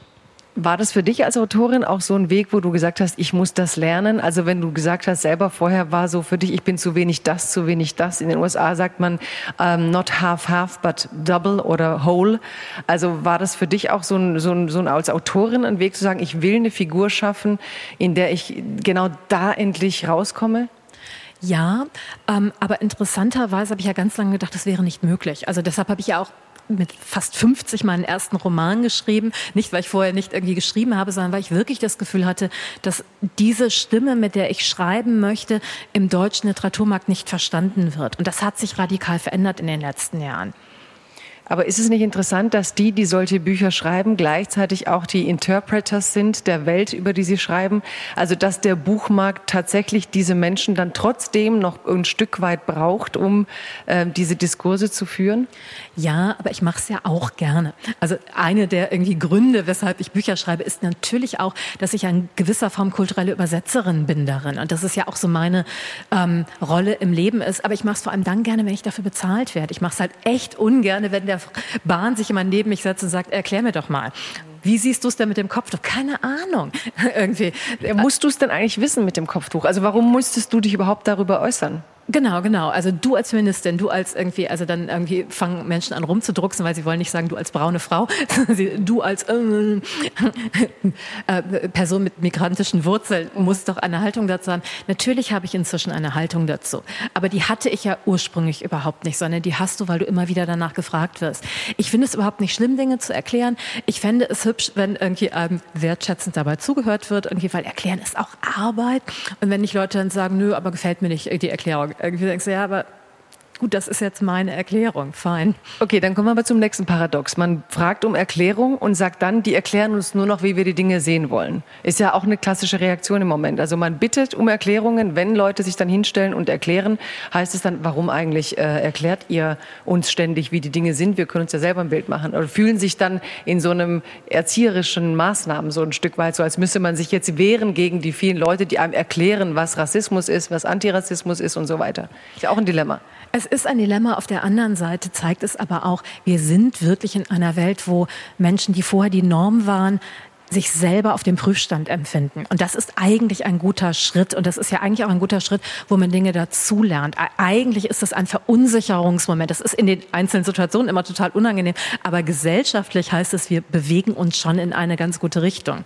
War das für dich als Autorin auch so ein Weg, wo du gesagt hast, ich muss das lernen? Also wenn du gesagt hast, selber vorher war so für dich, ich bin zu wenig das, zu wenig das. In den USA sagt man um, ähm, not half half, but double oder whole. Also war das für dich auch so ein, so ein, so ein als Autorin ein Weg zu sagen, ich will eine Figur schaffen, in der ich genau da endlich rauskomme? Ja, ähm, aber interessanterweise habe ich ja ganz lange gedacht, das wäre nicht möglich. Also deshalb habe ich ja auch mit fast 50 meinen ersten Roman geschrieben. Nicht, weil ich vorher nicht irgendwie geschrieben habe, sondern weil ich wirklich das Gefühl hatte, dass diese Stimme, mit der ich schreiben möchte, im deutschen Literaturmarkt nicht verstanden wird. Und das hat sich radikal verändert in den letzten Jahren. Aber ist es nicht interessant, dass die, die solche Bücher schreiben, gleichzeitig auch die Interpreters sind der Welt, über die sie schreiben? Also dass der Buchmarkt tatsächlich diese Menschen dann trotzdem noch ein Stück weit braucht, um äh, diese Diskurse zu führen? Ja, aber ich mache es ja auch gerne. Also eine der irgendwie Gründe, weshalb ich Bücher schreibe, ist natürlich auch, dass ich in gewisser Form kulturelle Übersetzerin bin darin. Und das ist ja auch so meine ähm, Rolle im Leben ist. Aber ich mache es vor allem dann gerne, wenn ich dafür bezahlt werde. Ich mache es halt echt ungern, wenn der Bahn sich immer neben mich setzt und sagt, erklär mir doch mal. Wie siehst du es denn mit dem Kopftuch? Keine Ahnung. Irgendwie. Musst du es denn eigentlich wissen mit dem Kopftuch? Also warum musstest du dich überhaupt darüber äußern? Genau, genau. Also du als Feministin, du als irgendwie, also dann irgendwie fangen Menschen an rumzudrucksen, weil sie wollen nicht sagen, du als braune Frau, du als äh, äh, Person mit migrantischen Wurzeln musst doch eine Haltung dazu haben. Natürlich habe ich inzwischen eine Haltung dazu, aber die hatte ich ja ursprünglich überhaupt nicht, sondern die hast du, weil du immer wieder danach gefragt wirst. Ich finde es überhaupt nicht schlimm, Dinge zu erklären. Ich fände es hübsch, wenn irgendwie ähm, wertschätzend dabei zugehört wird, irgendwie, weil erklären ist auch Arbeit. Und wenn nicht Leute dann sagen, nö, aber gefällt mir nicht die Erklärung, irgendwie denkst du, ja, aber Gut, das ist jetzt meine Erklärung. Fein. Okay, dann kommen wir aber zum nächsten Paradox. Man fragt um Erklärung und sagt dann, die erklären uns nur noch, wie wir die Dinge sehen wollen. Ist ja auch eine klassische Reaktion im Moment. Also man bittet um Erklärungen. Wenn Leute sich dann hinstellen und erklären, heißt es dann, warum eigentlich äh, erklärt ihr uns ständig, wie die Dinge sind? Wir können uns ja selber ein Bild machen. Oder fühlen sich dann in so einem erzieherischen Maßnahmen so ein Stück weit so, als müsste man sich jetzt wehren gegen die vielen Leute, die einem erklären, was Rassismus ist, was Antirassismus ist und so weiter. Ist ja auch ein Dilemma. Es ist ein Dilemma. Auf der anderen Seite zeigt es aber auch, wir sind wirklich in einer Welt, wo Menschen, die vorher die Norm waren, sich selber auf dem Prüfstand empfinden. Und das ist eigentlich ein guter Schritt. Und das ist ja eigentlich auch ein guter Schritt, wo man Dinge dazulernt. Eigentlich ist das ein Verunsicherungsmoment. Das ist in den einzelnen Situationen immer total unangenehm. Aber gesellschaftlich heißt es, wir bewegen uns schon in eine ganz gute Richtung.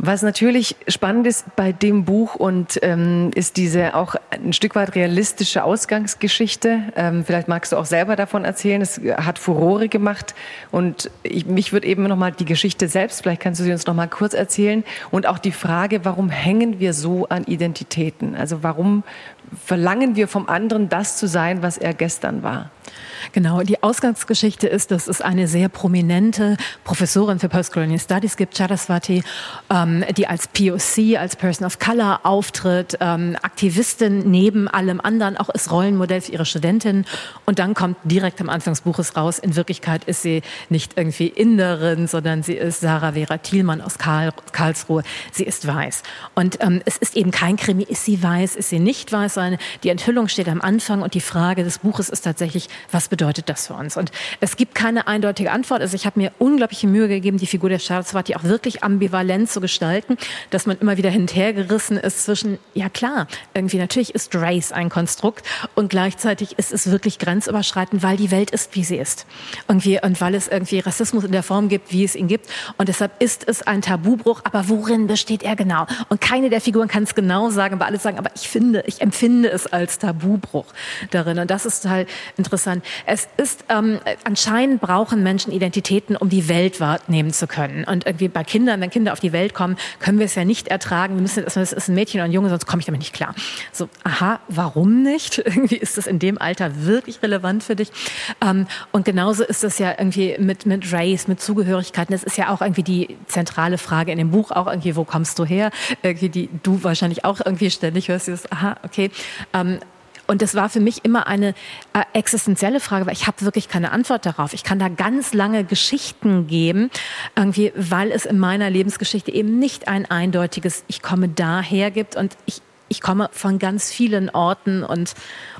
Was natürlich spannend ist bei dem Buch und ähm, ist diese auch ein Stück weit realistische Ausgangsgeschichte. Ähm, vielleicht magst du auch selber davon erzählen. Es hat Furore gemacht und ich, mich würde eben noch mal die Geschichte selbst. Vielleicht kannst du sie uns noch mal kurz erzählen und auch die Frage, warum hängen wir so an Identitäten? Also warum verlangen wir vom anderen das zu sein, was er gestern war? Genau, die Ausgangsgeschichte ist, dass es eine sehr prominente Professorin für Postcolonial Studies gibt, Charaswati, ähm, die als POC, als Person of Color auftritt, ähm, Aktivistin neben allem anderen, auch als Rollenmodell für ihre Studentinnen. Und dann kommt direkt am Anfang des Buches raus, in Wirklichkeit ist sie nicht irgendwie Inderin, sondern sie ist Sarah Vera Thielmann aus Karl, Karlsruhe. Sie ist weiß. Und ähm, es ist eben kein Krimi, ist sie weiß, ist sie nicht weiß, sondern die Enthüllung steht am Anfang und die Frage des Buches ist tatsächlich, was bedeutet das für uns? Und es gibt keine eindeutige Antwort. Also ich habe mir unglaubliche Mühe gegeben, die Figur der Saraswati auch wirklich ambivalent zu gestalten, dass man immer wieder hinterhergerissen ist zwischen, ja klar, irgendwie natürlich ist Race ein Konstrukt und gleichzeitig ist es wirklich grenzüberschreitend, weil die Welt ist, wie sie ist. Irgendwie, und weil es irgendwie Rassismus in der Form gibt, wie es ihn gibt. Und deshalb ist es ein Tabubruch. Aber worin besteht er genau? Und keine der Figuren kann es genau sagen, aber alle sagen, aber ich finde, ich empfinde es als Tabubruch darin. Und das ist halt interessant. Es ist ähm, anscheinend brauchen Menschen Identitäten, um die Welt wahrnehmen zu können. Und irgendwie bei Kindern, wenn Kinder auf die Welt kommen, können wir es ja nicht ertragen. Wir müssen, das ist ein Mädchen oder ein Junge, sonst komme ich damit nicht klar. So, aha, warum nicht? Irgendwie ist das in dem Alter wirklich relevant für dich. Ähm, und genauso ist es ja irgendwie mit mit Race, mit Zugehörigkeiten. Das ist ja auch irgendwie die zentrale Frage in dem Buch. Auch irgendwie, wo kommst du her? Irgendwie die du wahrscheinlich auch irgendwie ständig hörst. Dieses, aha, okay. Ähm, und das war für mich immer eine äh, existenzielle Frage, weil ich habe wirklich keine Antwort darauf. Ich kann da ganz lange Geschichten geben, irgendwie, weil es in meiner Lebensgeschichte eben nicht ein eindeutiges Ich komme daher gibt und ich, ich komme von ganz vielen Orten und,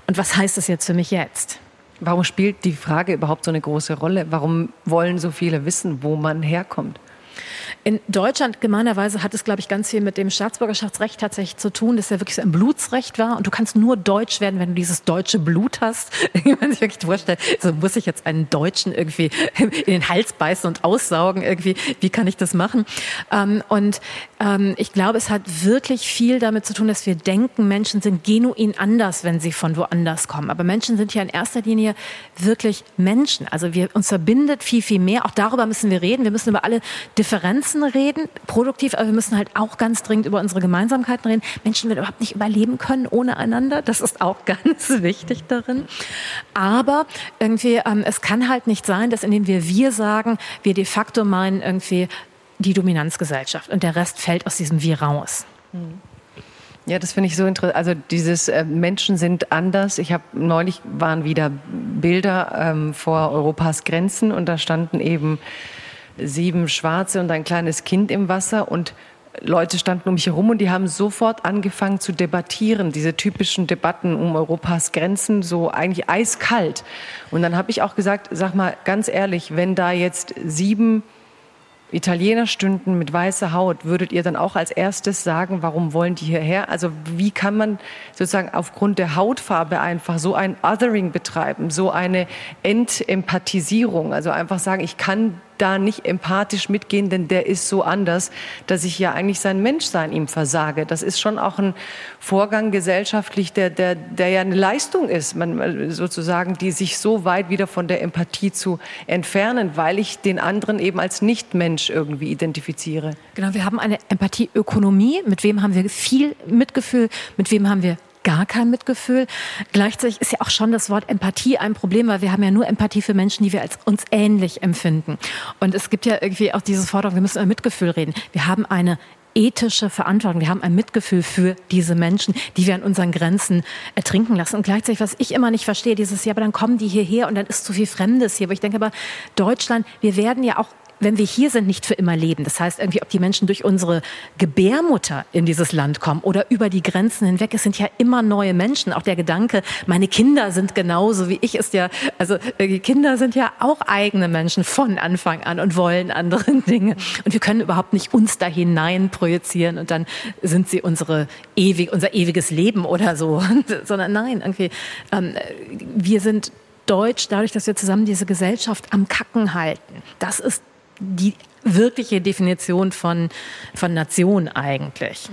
und was heißt das jetzt für mich jetzt? Warum spielt die Frage überhaupt so eine große Rolle? Warum wollen so viele wissen, wo man herkommt? In Deutschland gemeinerweise hat es, glaube ich, ganz viel mit dem Staatsbürgerschaftsrecht tatsächlich zu tun, dass er wirklich so ein Blutsrecht war. Und du kannst nur deutsch werden, wenn du dieses deutsche Blut hast. Wenn man sich wirklich vorstellt, so muss ich jetzt einen Deutschen irgendwie in den Hals beißen und aussaugen irgendwie. Wie kann ich das machen? Ähm, und ähm, ich glaube, es hat wirklich viel damit zu tun, dass wir denken, Menschen sind genuin anders, wenn sie von woanders kommen. Aber Menschen sind ja in erster Linie wirklich Menschen. Also wir uns verbindet viel, viel mehr. Auch darüber müssen wir reden. Wir müssen über alle Differenzen reden, produktiv, aber wir müssen halt auch ganz dringend über unsere Gemeinsamkeiten reden. Menschen werden überhaupt nicht überleben können ohne einander. Das ist auch ganz wichtig darin. Aber irgendwie, ähm, es kann halt nicht sein, dass indem wir wir sagen, wir de facto meinen irgendwie die Dominanzgesellschaft und der Rest fällt aus diesem Wir raus. Ja, das finde ich so interessant. Also dieses äh, Menschen sind anders. Ich habe neulich waren wieder Bilder ähm, vor Europas Grenzen und da standen eben sieben Schwarze und ein kleines Kind im Wasser und Leute standen um mich herum und die haben sofort angefangen zu debattieren, diese typischen Debatten um Europas Grenzen, so eigentlich eiskalt. Und dann habe ich auch gesagt, sag mal ganz ehrlich, wenn da jetzt sieben Italiener stünden mit weißer Haut, würdet ihr dann auch als erstes sagen, warum wollen die hierher? Also wie kann man sozusagen aufgrund der Hautfarbe einfach so ein Othering betreiben, so eine Entempathisierung, also einfach sagen, ich kann da nicht empathisch mitgehen, denn der ist so anders, dass ich ja eigentlich sein Menschsein ihm versage. Das ist schon auch ein Vorgang gesellschaftlich, der, der, der ja eine Leistung ist, man, sozusagen, die sich so weit wieder von der Empathie zu entfernen, weil ich den anderen eben als Nicht-Mensch irgendwie identifiziere. Genau, wir haben eine Empathieökonomie. Mit wem haben wir viel Mitgefühl? Mit wem haben wir gar kein Mitgefühl. Gleichzeitig ist ja auch schon das Wort Empathie ein Problem, weil wir haben ja nur Empathie für Menschen, die wir als uns ähnlich empfinden. Und es gibt ja irgendwie auch diese Forderung, wir müssen über Mitgefühl reden. Wir haben eine ethische Verantwortung. Wir haben ein Mitgefühl für diese Menschen, die wir an unseren Grenzen ertrinken lassen. Und gleichzeitig, was ich immer nicht verstehe, dieses, ja, aber dann kommen die hierher und dann ist zu viel Fremdes hier. Aber ich denke aber, Deutschland, wir werden ja auch wenn wir hier sind, nicht für immer leben. Das heißt irgendwie, ob die Menschen durch unsere Gebärmutter in dieses Land kommen oder über die Grenzen hinweg, es sind ja immer neue Menschen. Auch der Gedanke, meine Kinder sind genauso wie ich ist ja, also äh, die Kinder sind ja auch eigene Menschen von Anfang an und wollen andere Dinge. Und wir können überhaupt nicht uns da hinein projizieren und dann sind sie unsere ewig, unser ewiges Leben oder so, sondern nein, irgendwie, ähm, wir sind Deutsch, dadurch, dass wir zusammen diese Gesellschaft am Kacken halten. Das ist die wirkliche Definition von, von Nation eigentlich.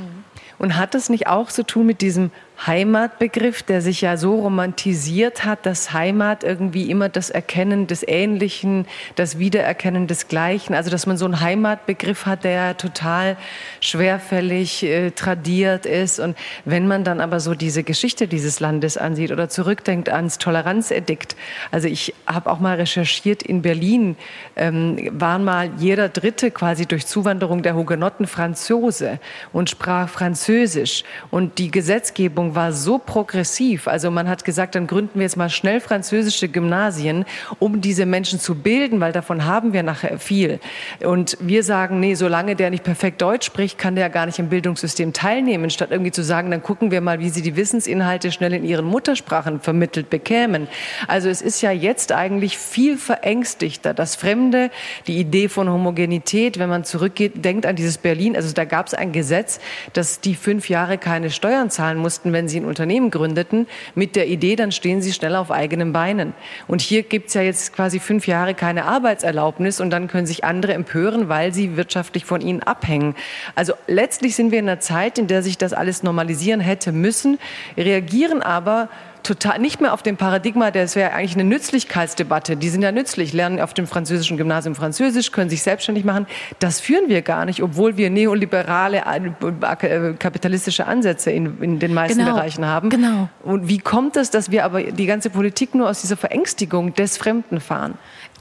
Und hat das nicht auch zu tun mit diesem Heimatbegriff, der sich ja so romantisiert hat, dass Heimat irgendwie immer das Erkennen des Ähnlichen, das Wiedererkennen des Gleichen, also dass man so einen Heimatbegriff hat, der total schwerfällig äh, tradiert ist. Und wenn man dann aber so diese Geschichte dieses Landes ansieht oder zurückdenkt ans Toleranzedikt, also ich habe auch mal recherchiert, in Berlin ähm, waren mal jeder Dritte quasi durch Zuwanderung der Hugenotten Franzose und sprach Französisch. Und die Gesetzgebung Entwicklung war so progressiv. Also man hat gesagt, dann gründen wir jetzt mal schnell französische Gymnasien, um diese Menschen zu bilden, weil davon haben wir nachher viel. Und wir sagen, nee, solange der nicht perfekt Deutsch spricht, kann der gar nicht im Bildungssystem teilnehmen, statt irgendwie zu sagen, dann gucken wir mal, wie sie die Wissensinhalte schnell in ihren Muttersprachen vermittelt bekämen. Also es ist ja jetzt eigentlich viel verängstigter. Das Fremde, die Idee von Homogenität, wenn man zurückgeht, denkt an dieses Berlin. Also da gab es ein Gesetz, dass die fünf Jahre keine Steuern zahlen mussten, wenn sie ein Unternehmen gründeten, mit der Idee, dann stehen sie schnell auf eigenen Beinen. Und hier gibt es ja jetzt quasi fünf Jahre keine Arbeitserlaubnis und dann können sich andere empören, weil sie wirtschaftlich von ihnen abhängen. Also letztlich sind wir in einer Zeit, in der sich das alles normalisieren hätte müssen, reagieren aber total nicht mehr auf dem Paradigma, das wäre eigentlich eine Nützlichkeitsdebatte. Die sind ja nützlich, lernen auf dem französischen Gymnasium Französisch, können sich selbstständig machen. Das führen wir gar nicht, obwohl wir neoliberale äh, kapitalistische Ansätze in, in den meisten genau, Bereichen haben. Genau. Und wie kommt es, dass wir aber die ganze Politik nur aus dieser Verängstigung des Fremden fahren?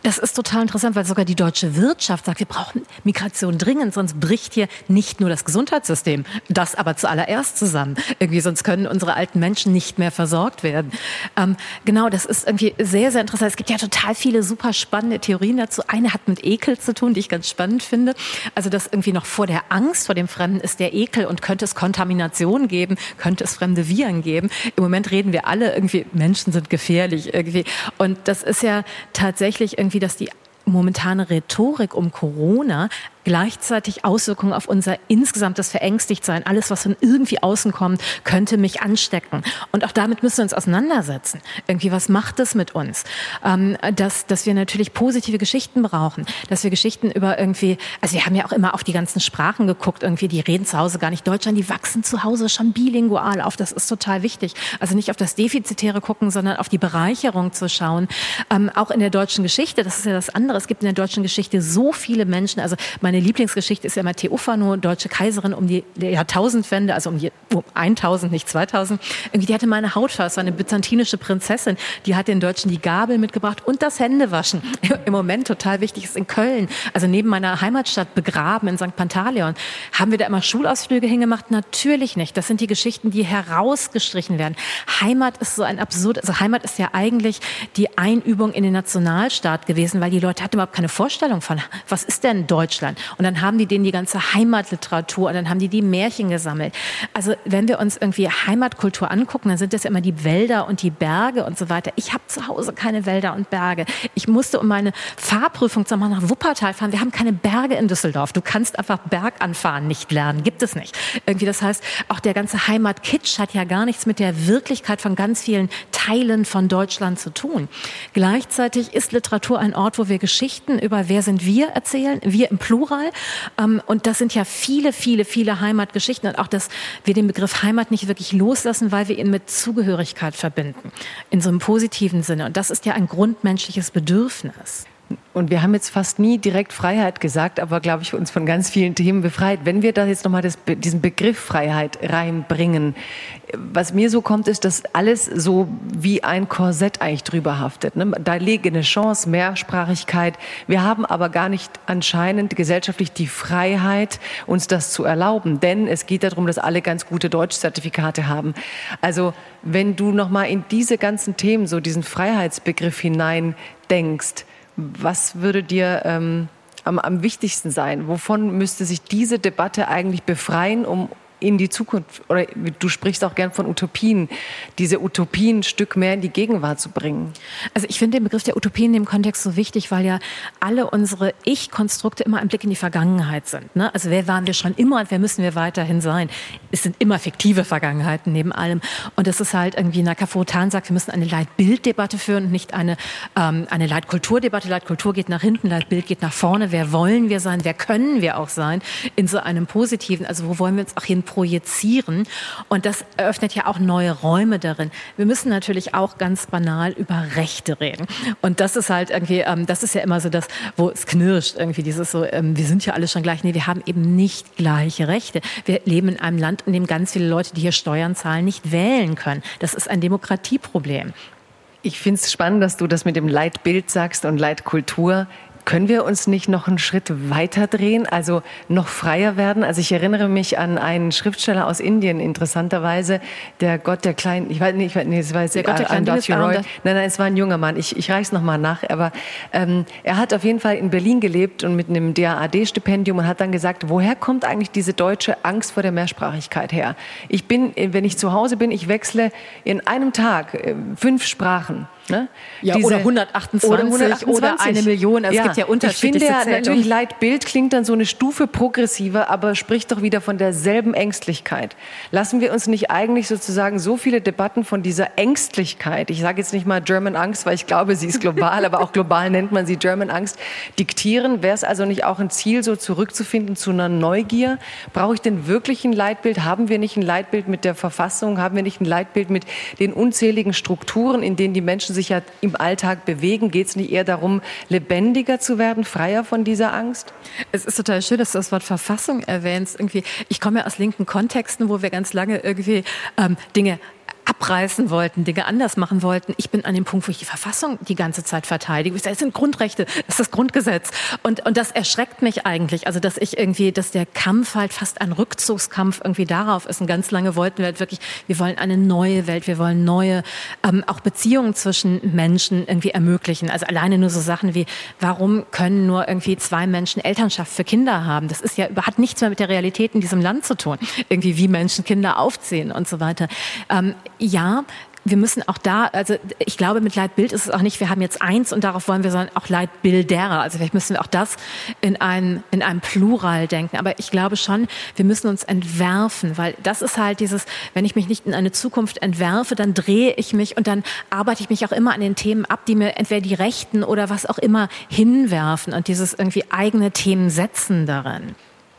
Das ist total interessant, weil sogar die deutsche Wirtschaft sagt, wir brauchen Migration dringend, sonst bricht hier nicht nur das Gesundheitssystem, das aber zuallererst zusammen. Irgendwie, sonst können unsere alten Menschen nicht mehr versorgt werden. Ähm, genau, das ist irgendwie sehr, sehr interessant. Es gibt ja total viele super spannende Theorien dazu. Eine hat mit Ekel zu tun, die ich ganz spannend finde. Also, dass irgendwie noch vor der Angst vor dem Fremden ist der Ekel und könnte es Kontamination geben, könnte es fremde Viren geben. Im Moment reden wir alle irgendwie, Menschen sind gefährlich irgendwie. Und das ist ja tatsächlich irgendwie irgendwie, dass die momentane Rhetorik um Corona gleichzeitig Auswirkungen auf unser insgesamtes Verängstigtsein. Alles, was von irgendwie außen kommt, könnte mich anstecken. Und auch damit müssen wir uns auseinandersetzen. Irgendwie, was macht es mit uns? Ähm, dass, dass wir natürlich positive Geschichten brauchen. Dass wir Geschichten über irgendwie, also wir haben ja auch immer auf die ganzen Sprachen geguckt. Irgendwie, die reden zu Hause gar nicht Deutsch an, die wachsen zu Hause schon bilingual auf. Das ist total wichtig. Also nicht auf das Defizitäre gucken, sondern auf die Bereicherung zu schauen. Ähm, auch in der deutschen Geschichte, das ist ja das andere. Es gibt in der deutschen Geschichte so viele Menschen. Also meine meine Lieblingsgeschichte ist ja immer Theophano, deutsche Kaiserin um die Jahrtausendwende, also um, die, um 1000, nicht 2000. Irgendwie, die hatte mal eine Hautfarbe, eine byzantinische Prinzessin, die hat den Deutschen die Gabel mitgebracht und das Händewaschen. Im Moment total wichtig ist in Köln, also neben meiner Heimatstadt begraben in St. Pantaleon. Haben wir da immer Schulausflüge hingemacht? Natürlich nicht. Das sind die Geschichten, die herausgestrichen werden. Heimat ist so ein absurd, also Heimat ist ja eigentlich die Einübung in den Nationalstaat gewesen, weil die Leute hatten überhaupt keine Vorstellung von, was ist denn Deutschland? Und dann haben die denen die ganze Heimatliteratur und dann haben die die Märchen gesammelt. Also wenn wir uns irgendwie Heimatkultur angucken, dann sind das ja immer die Wälder und die Berge und so weiter. Ich habe zu Hause keine Wälder und Berge. Ich musste um meine Fahrprüfung zu machen nach Wuppertal fahren. Wir haben keine Berge in Düsseldorf. Du kannst einfach Berganfahren nicht lernen. Gibt es nicht. Irgendwie, das heißt, auch der ganze Heimatkitsch hat ja gar nichts mit der Wirklichkeit von ganz vielen Teilen von Deutschland zu tun. Gleichzeitig ist Literatur ein Ort, wo wir Geschichten über wer sind wir erzählen, wir im Plural. Ähm, und das sind ja viele, viele, viele Heimatgeschichten. Und auch, dass wir den Begriff Heimat nicht wirklich loslassen, weil wir ihn mit Zugehörigkeit verbinden. In so einem positiven Sinne. Und das ist ja ein grundmenschliches Bedürfnis. Und wir haben jetzt fast nie direkt Freiheit gesagt, aber glaube ich, uns von ganz vielen Themen befreit. Wenn wir da jetzt nochmal diesen Begriff Freiheit reinbringen, was mir so kommt, ist, dass alles so wie ein Korsett eigentlich drüber haftet. Ne? Da liegt eine Chance, Mehrsprachigkeit. Wir haben aber gar nicht anscheinend gesellschaftlich die Freiheit, uns das zu erlauben. Denn es geht darum, dass alle ganz gute Deutschzertifikate haben. Also wenn du nochmal in diese ganzen Themen so diesen Freiheitsbegriff hinein denkst, was würde dir ähm, am, am wichtigsten sein? Wovon müsste sich diese Debatte eigentlich befreien, um in die Zukunft, oder du sprichst auch gern von Utopien, diese Utopien ein Stück mehr in die Gegenwart zu bringen? Also ich finde den Begriff der Utopien in dem Kontext so wichtig, weil ja alle unsere Ich-Konstrukte immer ein Blick in die Vergangenheit sind. Ne? Also wer waren wir schon immer und wer müssen wir weiterhin sein? Es sind immer fiktive Vergangenheiten neben allem. Und es ist halt irgendwie, Nakafotan sagt, wir müssen eine Leitbilddebatte führen und nicht eine, ähm, eine Leitkulturdebatte. Leitkultur geht nach hinten, Leitbild geht nach vorne. Wer wollen wir sein? Wer können wir auch sein? In so einem positiven, also wo wollen wir uns auch hin projizieren. Und das eröffnet ja auch neue Räume darin. Wir müssen natürlich auch ganz banal über Rechte reden. Und das ist halt irgendwie, ähm, das ist ja immer so das, wo es knirscht, irgendwie dieses so, ähm, wir sind ja alle schon gleich. Nee, wir haben eben nicht gleiche Rechte. Wir leben in einem Land, in dem ganz viele Leute, die hier Steuern zahlen, nicht wählen können. Das ist ein Demokratieproblem. Ich finde es spannend, dass du das mit dem Leitbild sagst und Leitkultur. Können wir uns nicht noch einen Schritt weiter drehen, also noch freier werden? Also ich erinnere mich an einen Schriftsteller aus Indien, interessanterweise, der Gott der kleinen, ich weiß nicht, ich weiß nicht, es war der Gott der kleinen Roy. Nein, nein, es war ein junger Mann. Ich, ich reiche es nochmal nach, aber ähm, er hat auf jeden Fall in Berlin gelebt und mit einem DAAD-Stipendium und hat dann gesagt, woher kommt eigentlich diese deutsche Angst vor der Mehrsprachigkeit her? Ich bin, wenn ich zu Hause bin, ich wechsle in einem Tag äh, fünf Sprachen. Ne? Ja, Diese, oder 128 oder, 128 oder eine Million. Also ja. Es gibt ja unterschiedliche Ich finde ja, natürlich Leitbild klingt dann so eine Stufe progressiver, aber spricht doch wieder von derselben Ängstlichkeit. Lassen wir uns nicht eigentlich sozusagen so viele Debatten von dieser Ängstlichkeit, ich sage jetzt nicht mal German Angst, weil ich glaube, sie ist global, aber auch global nennt man sie German Angst, diktieren? Wäre es also nicht auch ein Ziel, so zurückzufinden zu einer Neugier? Brauche ich denn wirklich ein Leitbild? Haben wir nicht ein Leitbild mit der Verfassung? Haben wir nicht ein Leitbild mit den unzähligen Strukturen, in denen die Menschen Menschen sich ja im Alltag bewegen. Geht es nicht eher darum, lebendiger zu werden, freier von dieser Angst? Es ist total schön, dass du das Wort Verfassung erwähnst. Irgendwie, ich komme ja aus linken Kontexten, wo wir ganz lange irgendwie ähm, Dinge abreißen wollten, Dinge anders machen wollten. Ich bin an dem Punkt, wo ich die Verfassung die ganze Zeit verteidige. Ich das sind Grundrechte, das ist das Grundgesetz. Und, und das erschreckt mich eigentlich. Also, dass ich irgendwie, dass der Kampf halt fast ein Rückzugskampf irgendwie darauf ist. Und ganz lange wollten wir halt wirklich, wir wollen eine neue Welt, wir wollen neue, ähm, auch Beziehungen zwischen Menschen irgendwie ermöglichen. Also alleine nur so Sachen wie, warum können nur irgendwie zwei Menschen Elternschaft für Kinder haben? Das ist ja, hat nichts mehr mit der Realität in diesem Land zu tun. Irgendwie, wie Menschen Kinder aufziehen und so weiter. Ähm, ja, wir müssen auch da, also ich glaube, mit Leitbild ist es auch nicht, wir haben jetzt eins und darauf wollen wir, sondern auch Leitbilder. Also vielleicht müssen wir auch das in einem, in einem Plural denken. Aber ich glaube schon, wir müssen uns entwerfen, weil das ist halt dieses, wenn ich mich nicht in eine Zukunft entwerfe, dann drehe ich mich und dann arbeite ich mich auch immer an den Themen ab, die mir entweder die Rechten oder was auch immer hinwerfen und dieses irgendwie eigene Themen setzen darin.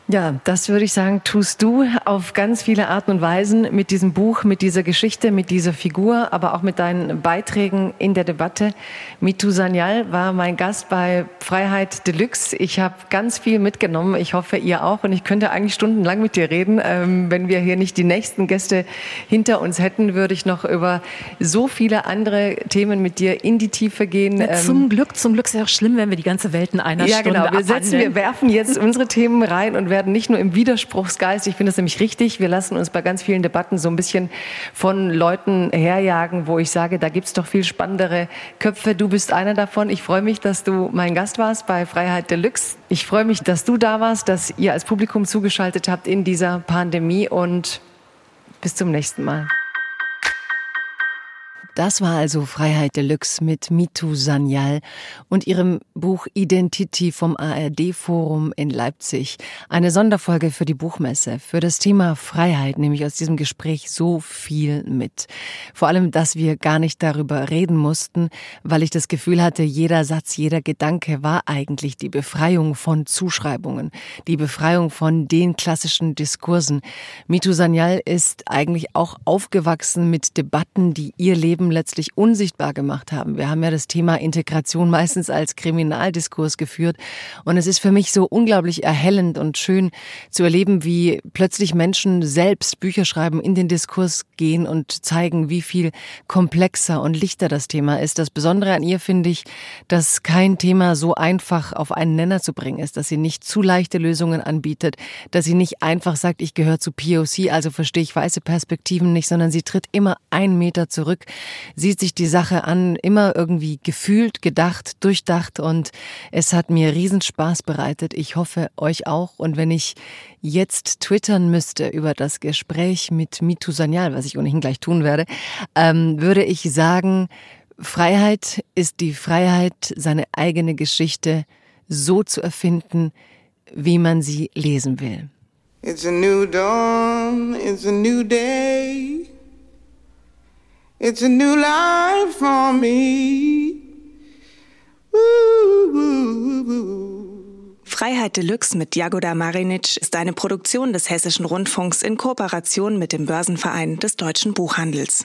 Ja, das würde ich sagen, tust du auf ganz viele Arten und Weisen mit diesem Buch, mit dieser Geschichte, mit dieser Figur, aber auch mit deinen Beiträgen in der Debatte. Mitu Sanyal war mein Gast bei Freiheit Deluxe. Ich habe ganz viel mitgenommen. Ich hoffe, ihr auch. Und ich könnte eigentlich stundenlang mit dir reden. Ähm, wenn wir hier nicht die nächsten Gäste hinter uns hätten, würde ich noch über so viele andere Themen mit dir in die Tiefe gehen. Ja, zum ähm, Glück, zum Glück ist es ja auch schlimm, wenn wir die ganze Welt in einer ja, Stunde Ja, genau. Wir setzen, wir werfen jetzt unsere Themen rein und werden, nicht nur im Widerspruchsgeist. Ich finde das nämlich richtig. Wir lassen uns bei ganz vielen Debatten so ein bisschen von Leuten herjagen, wo ich sage, da gibt's doch viel spannendere Köpfe. Du bist einer davon. Ich freue mich, dass du mein Gast warst bei Freiheit Deluxe. Ich freue mich, dass du da warst, dass ihr als Publikum zugeschaltet habt in dieser Pandemie und bis zum nächsten Mal. Das war also Freiheit Deluxe mit Mitu Sanyal und ihrem Buch Identity vom ARD-Forum in Leipzig. Eine Sonderfolge für die Buchmesse. Für das Thema Freiheit nehme ich aus diesem Gespräch so viel mit. Vor allem, dass wir gar nicht darüber reden mussten, weil ich das Gefühl hatte, jeder Satz, jeder Gedanke war eigentlich die Befreiung von Zuschreibungen, die Befreiung von den klassischen Diskursen. Mitu Sanyal ist eigentlich auch aufgewachsen mit Debatten, die ihr Leben Leben letztlich unsichtbar gemacht haben. Wir haben ja das Thema Integration meistens als Kriminaldiskurs geführt. Und es ist für mich so unglaublich erhellend und schön zu erleben, wie plötzlich Menschen selbst Bücher schreiben, in den Diskurs gehen und zeigen, wie viel komplexer und lichter das Thema ist. Das Besondere an ihr finde ich, dass kein Thema so einfach auf einen Nenner zu bringen ist, dass sie nicht zu leichte Lösungen anbietet, dass sie nicht einfach sagt, ich gehöre zu POC, also verstehe ich weiße Perspektiven nicht, sondern sie tritt immer einen Meter zurück, sieht sich die Sache an, immer irgendwie gefühlt, gedacht, durchdacht und es hat mir Riesenspaß bereitet. Ich hoffe euch auch. Und wenn ich jetzt twittern müsste über das Gespräch mit Mitu Sanyal, was ich ohnehin gleich tun werde, ähm, würde ich sagen, Freiheit ist die Freiheit, seine eigene Geschichte so zu erfinden, wie man sie lesen will. It's a new dawn, it's a new day. It's a new life for me. Freiheit Deluxe mit Jagoda Marinic ist eine Produktion des Hessischen Rundfunks in Kooperation mit dem Börsenverein des deutschen Buchhandels.